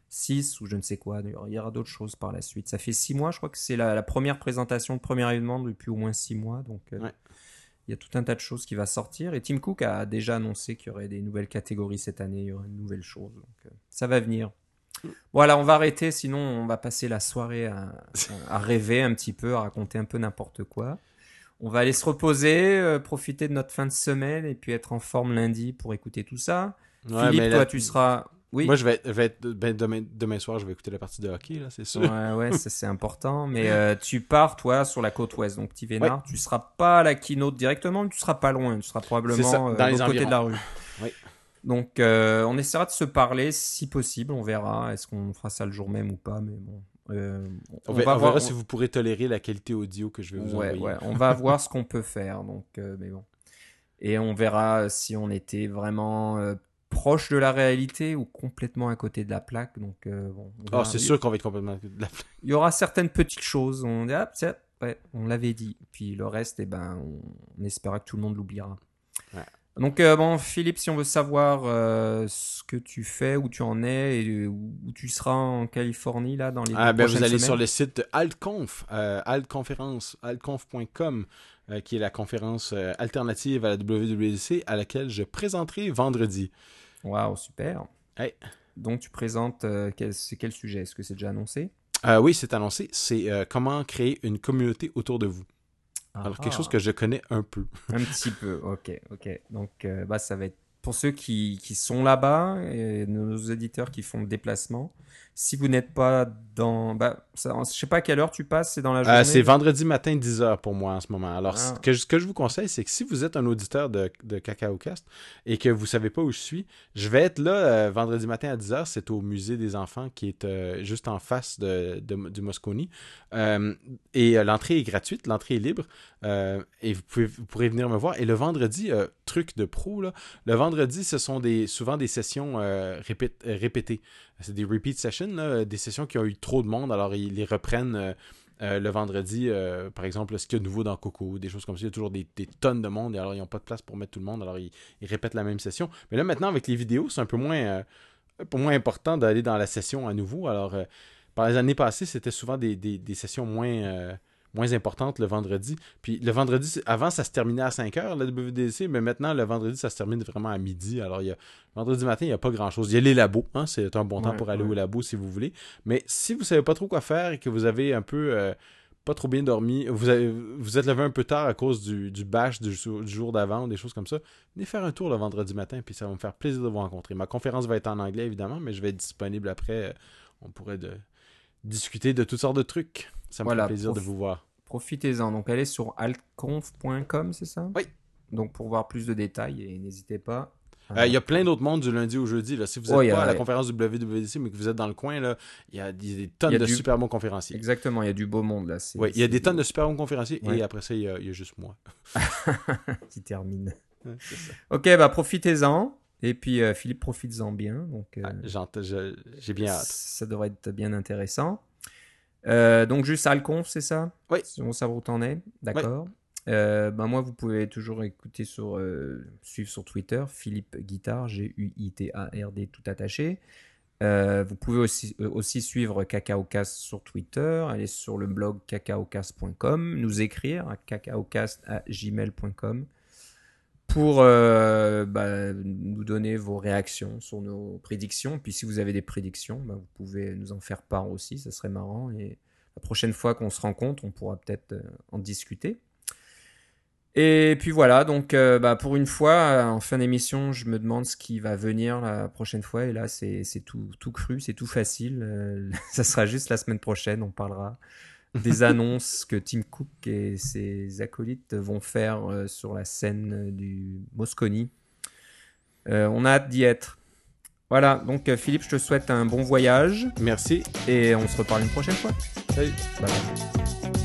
6 ou je ne sais quoi. Il y aura d'autres choses par la suite. Ça fait 6 mois, je crois que c'est la, première présentation, le premier événement depuis au moins 6 mois. Donc il y a tout un tas de choses qui va sortir. Et Tim Cook a déjà annoncé qu'il y aurait des nouvelles catégories cette année, il y aurait une nouvelle chose. Donc ça va venir. Voilà, on va arrêter, sinon on va passer la soirée à, rêver un petit peu, à raconter un peu n'importe quoi. On va aller se reposer, euh, profiter de notre fin de semaine et puis être en forme lundi pour écouter tout ça. Philippe, toi, tu seras. Oui. Moi, je vais, être ben, demain, soir, je vais écouter la partie de hockey, là, c'est sûr. Ouais, ouais, c'est important. Mais euh, tu pars, toi, sur la côte ouest, donc petit Vénard. Tu seras pas à la keynote directement, mais tu seras pas loin. Tu seras probablement euh, dans les côté de la rue. Oui. Donc, euh, on essaiera de se parler si possible. On verra. Est-ce qu'on fera ça le jour même ou pas Mais bon. Euh, on, va, voir si vous pourrez tolérer la qualité audio que je vais vous envoyer. Ouais, on va voir ce qu'on peut faire. Donc, euh, mais bon. Et on verra si on était vraiment proche de la réalité ou complètement à côté de la plaque. Donc, bon. Oh, c'est sûr qu'on va être complètement à côté de la plaque. Il y aura certaines petites choses. On dit, ah, on l'avait dit. Puis le reste, eh ben, on, espéra que tout le monde l'oubliera. Ouais. Donc, euh, bon, Philippe, si on veut savoir euh, ce que tu fais, où tu en es et où tu seras en Californie là dans les ah, ben, Vous allez sur le site Altconf, euh, altconférence, altconf.com, euh, qui est la conférence alternative à la WWDC à laquelle je présenterai vendredi. Waouh, super. Donc, tu présentes quel, c'est quel sujet? Est-ce que c'est déjà annoncé? Oui, c'est annoncé. C'est comment créer une communauté autour de vous. Alors, quelque chose que je connais un peu. un petit peu, ok, ok. Donc, euh, bah, ça va être pour ceux qui, qui sont là-bas et nos éditeurs qui font le déplacement. Si vous n'êtes pas dans. Bah, ça, je sais pas à quelle heure tu passes, c'est dans la euh, journée C'est vendredi matin 10h pour moi en ce moment. Alors, ce, ah. que, ce que je vous conseille, c'est que si vous êtes un auditeur de, de CacaoCast et que vous savez pas où je suis, je vais être là euh, vendredi matin à 10h. C'est au Musée des Enfants qui est euh, juste en face de, du Mosconi. et l'entrée est gratuite, l'entrée est libre. et vous, pouvez, vous pourrez venir me voir. Et le vendredi, truc de pro, là, le vendredi, ce sont des, souvent des sessions répétées. C'est des repeat des sessions qui ont eu trop de monde, alors ils les reprennent euh, euh, le vendredi. Euh, par exemple, ce qu'il y a de nouveau dans Coco, des choses comme ça. Il y a toujours des, tonnes de monde, et alors ils n'ont pas de place pour mettre tout le monde, alors ils, répètent la même session. Mais là, maintenant, avec les vidéos, c'est un peu moins, moins important d'aller dans la session à nouveau. Alors, par les années passées, c'était souvent des, des, sessions moins moins importante le vendredi. Puis le vendredi, avant, ça se terminait à 5 heures, la WDC, mais maintenant, le vendredi, ça se termine vraiment à midi. Alors, il y a, vendredi matin, il n'y a pas grand-chose. Il y a les labos, hein, c'est un bon temps pour aller au labo si vous voulez. Mais si vous ne savez pas trop quoi faire et que vous avez un peu... Euh, pas trop bien dormi, vous, avez, vous êtes levé un peu tard à cause du, du bash du, jour d'avant, des choses comme ça, venez faire un tour le vendredi matin, puis ça va me faire plaisir de vous rencontrer. Ma conférence va être en anglais, évidemment, mais je vais être disponible après. On pourrait de, discuter de toutes sortes de trucs. Ça me fait plaisir de vous voir. Profitez-en. Donc, allez sur altconf.com, c'est ça? Oui. Donc, pour voir plus de détails, et n'hésitez pas. Euh, il y a plein d'autres mondes du lundi au jeudi. Là. Si vous n'êtes pas à la conférence du WWDC, mais que vous êtes dans le coin, il y a des tonnes de super bons conférenciers. Exactement, il y a du beau monde là. Oui, il y a des tonnes de super bons conférenciers et après ça, il y, a, juste moi. qui termine. Ok, bah profitez-en. Et puis euh, Philippe, profites-en bien. Donc, euh, ah, j'ai bien hâte. Ça devrait être bien intéressant. Euh, donc juste Alconf, c'est ça? Oui. On sait où t'en es, d'accord. ben moi, vous pouvez toujours écouter sur, suivre sur Twitter, Philippe Guitard, G-U-I-T-A-R-D, tout attaché. vous pouvez aussi, aussi suivre CacaoCast sur Twitter, aller sur le blog cacaocast.com, nous écrire à cacaocast.gmail.com pour euh, bah, nous donner vos réactions sur nos prédictions. Puis si vous avez des prédictions, bah, vous pouvez nous en faire part aussi, ça serait marrant. Et la prochaine fois qu'on se rencontre, on pourra peut-être euh, en discuter. Et puis voilà, donc euh, bah, pour une fois, en fin d'émission, je me demande ce qui va venir la prochaine fois. Et là, c'est tout, tout cru, c'est tout facile. ça sera juste la semaine prochaine, on parlera des annonces que Tim Cook et ses acolytes vont faire euh, sur la scène du Mosconi. Euh, on a hâte d'y être. Voilà, donc euh, Philippe, je te souhaite un bon voyage. Merci. Et on se reparle une prochaine fois. Salut. Bye.